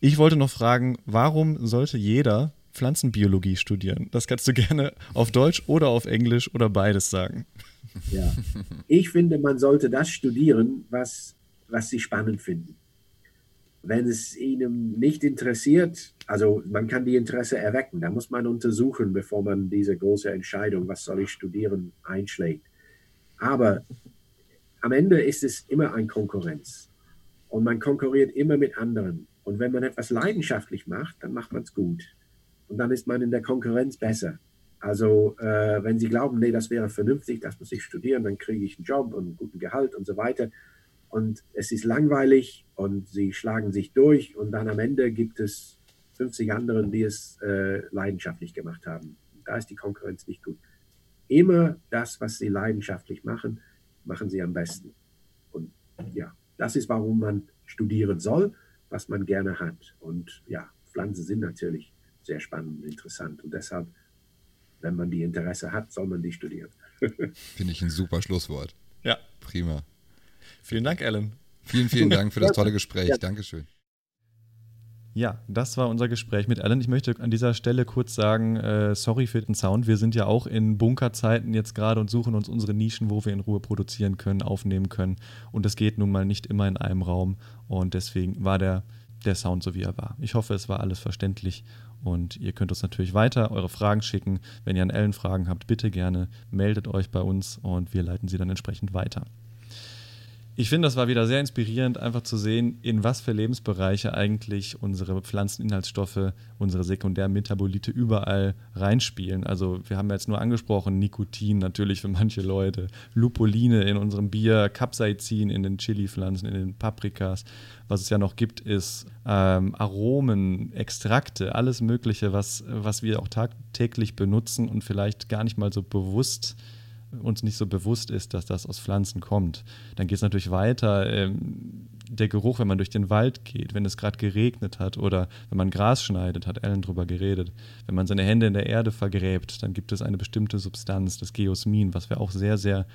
S2: Ich wollte noch fragen, warum sollte jeder Pflanzenbiologie studieren? Das kannst du gerne auf Deutsch oder auf Englisch oder beides sagen.
S1: Ja, ich finde, man sollte das studieren, was, was sie spannend finden. Wenn es Ihnen nicht interessiert, also man kann die Interesse erwecken, da muss man untersuchen, bevor man diese große Entscheidung, was soll ich studieren, einschlägt. Aber am Ende ist es immer eine Konkurrenz und man konkurriert immer mit anderen. Und wenn man etwas leidenschaftlich macht, dann macht man es gut. Und dann ist man in der Konkurrenz besser. Also äh, wenn Sie glauben, nee, das wäre vernünftig, das muss ich studieren, dann kriege ich einen Job und einen guten Gehalt und so weiter, und es ist langweilig und sie schlagen sich durch und dann am Ende gibt es 50 anderen, die es äh, leidenschaftlich gemacht haben. Da ist die Konkurrenz nicht gut. Immer das, was sie leidenschaftlich machen, machen sie am besten. Und ja, das ist, warum man studieren soll, was man gerne hat. Und ja, Pflanzen sind natürlich sehr spannend und interessant. Und deshalb, wenn man die Interesse hat, soll man die studieren. *laughs*
S3: Finde ich ein super Schlusswort.
S2: Ja.
S3: Prima.
S2: Vielen Dank, Alan.
S3: Vielen, vielen Dank für das *laughs* tolle Gespräch. Dankeschön.
S2: Ja, das war unser Gespräch mit Alan. Ich möchte an dieser Stelle kurz sagen, äh, sorry für den Sound. Wir sind ja auch in Bunkerzeiten jetzt gerade und suchen uns unsere Nischen, wo wir in Ruhe produzieren können, aufnehmen können. Und das geht nun mal nicht immer in einem Raum. Und deswegen war der der Sound so wie er war. Ich hoffe, es war alles verständlich und ihr könnt uns natürlich weiter eure Fragen schicken. Wenn ihr an Ellen Fragen habt, bitte gerne meldet euch bei uns und wir leiten sie dann entsprechend weiter. Ich finde, das war wieder sehr inspirierend, einfach zu sehen, in was für Lebensbereiche eigentlich unsere Pflanzeninhaltsstoffe, unsere Sekundärmetabolite überall reinspielen. Also wir haben jetzt nur angesprochen, Nikotin natürlich für manche Leute, Lupuline in unserem Bier, Capsaicin in den Chili-Pflanzen, in den Paprikas. Was es ja noch gibt, ist ähm, Aromen, Extrakte, alles Mögliche, was, was wir auch tagtäglich benutzen und vielleicht gar nicht mal so bewusst uns nicht so bewusst ist, dass das aus Pflanzen kommt. Dann geht es natürlich weiter. Ähm, der Geruch, wenn man durch den Wald geht, wenn es gerade geregnet hat oder wenn man Gras schneidet, hat Ellen drüber geredet. Wenn man seine Hände in der Erde vergräbt, dann gibt es eine bestimmte Substanz, das Geosmin, was wir auch sehr, sehr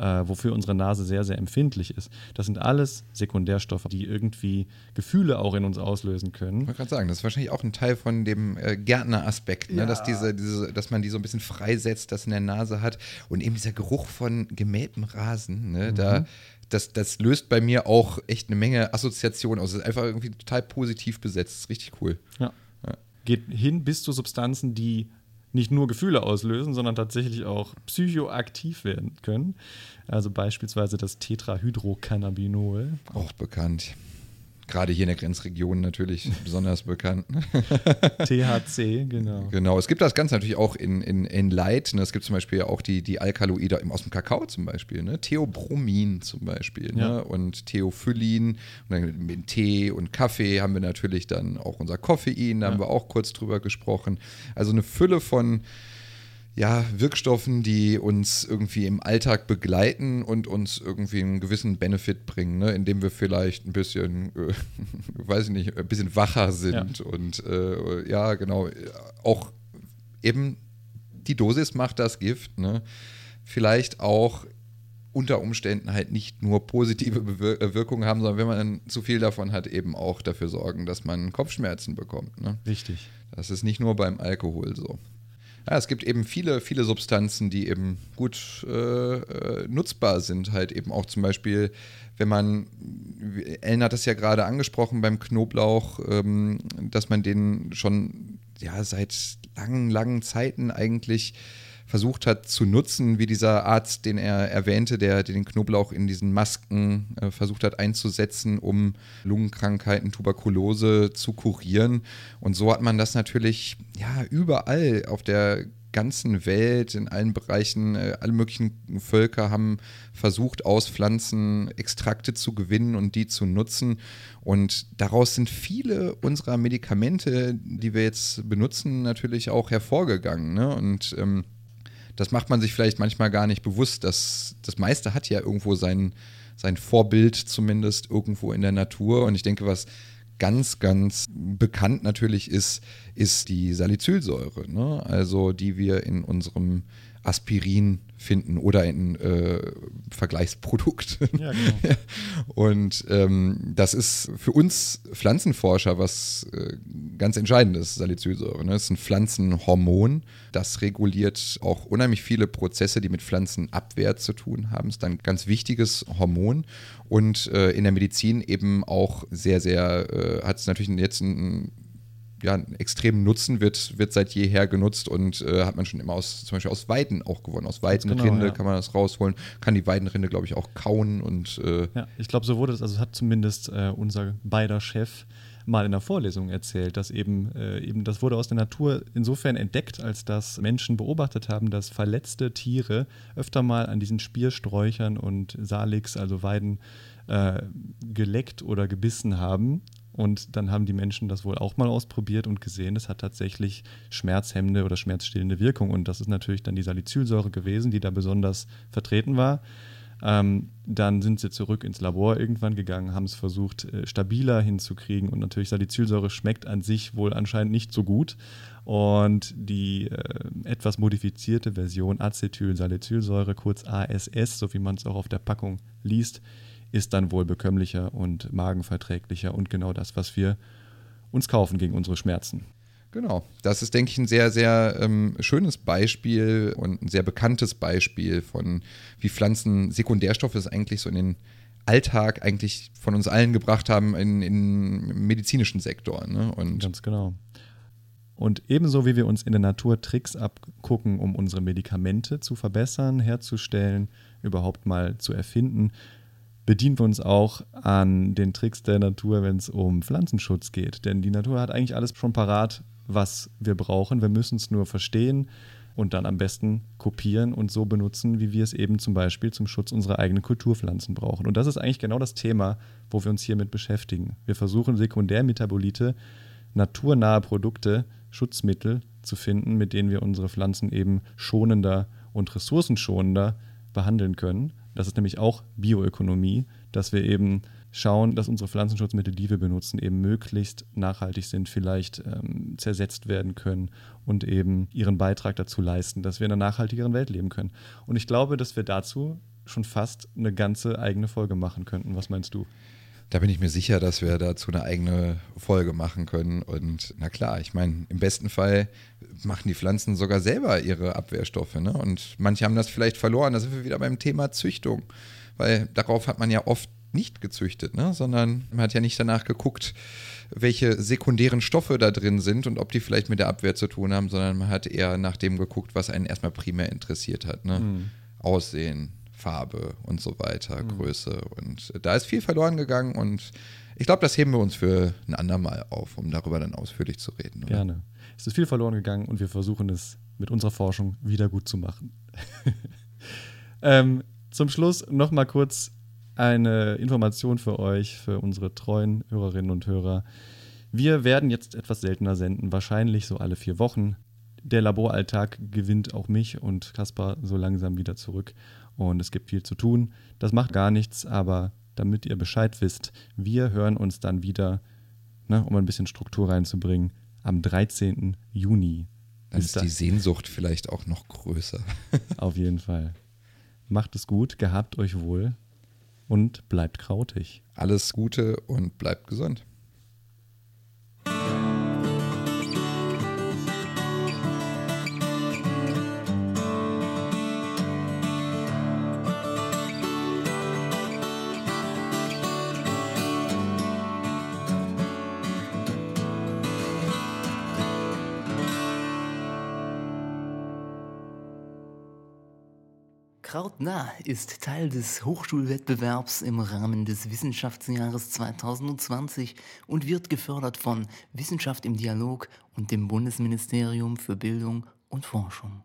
S2: äh, wofür unsere Nase sehr, sehr empfindlich ist. Das sind alles Sekundärstoffe, die irgendwie Gefühle auch in uns auslösen können.
S3: Ich wollte gerade sagen, das ist wahrscheinlich auch ein Teil von dem äh, Gärtner-Aspekt, ne? ja. dass, diese, diese, dass man die so ein bisschen freisetzt, das in der Nase hat. Und eben dieser Geruch von gemähtem Rasen, ne? Mhm. da das, das löst bei mir auch echt eine Menge Assoziationen aus. Es ist einfach irgendwie total positiv besetzt. Das ist richtig cool.
S2: Ja. ja. Geht hin bis zu Substanzen, die nicht nur Gefühle auslösen, sondern tatsächlich auch psychoaktiv werden können. Also beispielsweise das Tetrahydrocannabinol.
S3: Auch bekannt gerade hier in der Grenzregion natürlich *laughs* besonders bekannt. *laughs*
S2: THC, genau.
S3: Genau, es gibt das Ganze natürlich auch in, in, in Light. Ne? Es gibt zum Beispiel auch die, die Alkaloide aus dem Kakao zum Beispiel. Ne? Theobromin zum Beispiel ne? ja. und Theophyllin. Und mit Tee und Kaffee haben wir natürlich dann auch unser Koffein, da ja. haben wir auch kurz drüber gesprochen. Also eine Fülle von ja, Wirkstoffen, die uns irgendwie im Alltag begleiten und uns irgendwie einen gewissen Benefit bringen, ne? indem wir vielleicht ein bisschen, äh, *laughs* weiß ich nicht, ein bisschen wacher sind ja. und äh, ja, genau, auch eben die Dosis macht das Gift, ne? Vielleicht auch unter Umständen halt nicht nur positive Bewir äh, Wirkungen haben, sondern wenn man dann zu viel davon hat, eben auch dafür sorgen, dass man Kopfschmerzen bekommt. Ne?
S2: Richtig.
S3: Das ist nicht nur beim Alkohol so. Ja, es gibt eben viele, viele Substanzen, die eben gut äh, äh, nutzbar sind. Halt eben auch zum Beispiel, wenn man, Ellen hat das ja gerade angesprochen beim Knoblauch, ähm, dass man den schon ja, seit langen, langen Zeiten eigentlich versucht hat zu nutzen, wie dieser Arzt, den er erwähnte, der den Knoblauch in diesen Masken äh, versucht hat einzusetzen, um Lungenkrankheiten, Tuberkulose zu kurieren. Und so hat man das natürlich ja überall auf der ganzen Welt, in allen Bereichen, äh, alle möglichen Völker haben versucht, aus Pflanzen Extrakte zu gewinnen und die zu nutzen. Und daraus sind viele unserer Medikamente, die wir jetzt benutzen, natürlich auch hervorgegangen. Ne? Und ähm, das macht man sich vielleicht manchmal gar nicht bewusst. Dass das meiste hat ja irgendwo sein, sein Vorbild zumindest irgendwo in der Natur. Und ich denke, was ganz, ganz bekannt natürlich ist, ist die Salicylsäure. Ne? Also die wir in unserem Aspirin finden oder ein äh, Vergleichsprodukt. Ja, genau. *laughs* Und ähm, das ist für uns Pflanzenforscher was äh, ganz Entscheidendes, Salicylsäure. Ne? Das ist ein Pflanzenhormon, das reguliert auch unheimlich viele Prozesse, die mit Pflanzenabwehr zu tun haben. Das ist ein ganz wichtiges Hormon und äh, in der Medizin eben auch sehr, sehr, äh, hat es natürlich jetzt einen ja, einen extremen Nutzen wird, wird seit jeher genutzt und äh, hat man schon immer aus, zum Beispiel aus Weiden auch gewonnen. Aus Weidenrinde genau, ja. kann man das rausholen, kann die Weidenrinde, glaube ich, auch kauen und äh
S2: Ja, ich glaube, so wurde es, also hat zumindest äh, unser beider Chef mal in der Vorlesung erzählt, dass eben, äh, eben das wurde aus der Natur insofern entdeckt, als dass Menschen beobachtet haben, dass verletzte Tiere öfter mal an diesen Spiersträuchern und Salix, also Weiden, äh, geleckt oder gebissen haben und dann haben die Menschen das wohl auch mal ausprobiert und gesehen, es hat tatsächlich schmerzhemmende oder schmerzstillende Wirkung. Und das ist natürlich dann die Salicylsäure gewesen, die da besonders vertreten war. Ähm, dann sind sie zurück ins Labor irgendwann gegangen, haben es versucht, äh, stabiler hinzukriegen. Und natürlich Salicylsäure schmeckt an sich wohl anscheinend nicht so gut. Und die äh, etwas modifizierte Version Acetylsalicylsäure, kurz ASS, so wie man es auch auf der Packung liest, ist dann wohl bekömmlicher und magenverträglicher und genau das, was wir uns kaufen gegen unsere Schmerzen.
S3: Genau, das ist, denke ich, ein sehr, sehr ähm, schönes Beispiel und ein sehr bekanntes Beispiel von, wie Pflanzen Sekundärstoffe es eigentlich so in den Alltag eigentlich von uns allen gebracht haben in, in medizinischen Sektor. Ne?
S2: Und Ganz genau. Und ebenso wie wir uns in der Natur Tricks abgucken, um unsere Medikamente zu verbessern, herzustellen, überhaupt mal zu erfinden, bedienen wir uns auch an den Tricks der Natur, wenn es um Pflanzenschutz geht. Denn die Natur hat eigentlich alles schon parat, was wir brauchen. Wir müssen es nur verstehen und dann am besten kopieren und so benutzen, wie wir es eben zum Beispiel zum Schutz unserer eigenen Kulturpflanzen brauchen. Und das ist eigentlich genau das Thema, wo wir uns hiermit beschäftigen. Wir versuchen Sekundärmetabolite, naturnahe Produkte, Schutzmittel zu finden, mit denen wir unsere Pflanzen eben schonender und ressourcenschonender behandeln können. Das ist nämlich auch Bioökonomie, dass wir eben schauen, dass unsere Pflanzenschutzmittel, die wir benutzen, eben möglichst nachhaltig sind, vielleicht ähm, zersetzt werden können und eben ihren Beitrag dazu leisten, dass wir in einer nachhaltigeren Welt leben können. Und ich glaube, dass wir dazu schon fast eine ganze eigene Folge machen könnten. Was meinst du?
S3: Da bin ich mir sicher, dass wir dazu eine eigene Folge machen können. Und na klar, ich meine, im besten Fall machen die Pflanzen sogar selber ihre Abwehrstoffe. Ne? Und manche haben das vielleicht verloren. Da sind wir wieder beim Thema Züchtung. Weil darauf hat man ja oft nicht gezüchtet, ne? sondern man hat ja nicht danach geguckt, welche sekundären Stoffe da drin sind und ob die vielleicht mit der Abwehr zu tun haben, sondern man hat eher nach dem geguckt, was einen erstmal primär interessiert hat. Ne? Mhm. Aussehen, Farbe und so weiter, mhm. Größe. Und da ist viel verloren gegangen und ich glaube, das heben wir uns für ein andermal auf, um darüber dann ausführlich zu reden.
S2: Oder? Gerne. Es ist viel verloren gegangen und wir versuchen es mit unserer Forschung wieder gut zu machen. *laughs* ähm, zum Schluss noch mal kurz eine Information für euch, für unsere treuen Hörerinnen und Hörer. Wir werden jetzt etwas seltener senden, wahrscheinlich so alle vier Wochen. Der Laboralltag gewinnt auch mich und Kaspar so langsam wieder zurück und es gibt viel zu tun. Das macht gar nichts, aber damit ihr Bescheid wisst, wir hören uns dann wieder, ne, um ein bisschen Struktur reinzubringen, am 13. Juni.
S3: Dann ist die Sehnsucht vielleicht auch noch größer. *laughs*
S2: Auf jeden Fall. Macht es gut, gehabt euch wohl und bleibt krautig.
S3: Alles Gute und bleibt gesund.
S4: Krautnah ist Teil des Hochschulwettbewerbs im Rahmen des Wissenschaftsjahres 2020 und wird gefördert von Wissenschaft im Dialog und dem Bundesministerium für Bildung und Forschung.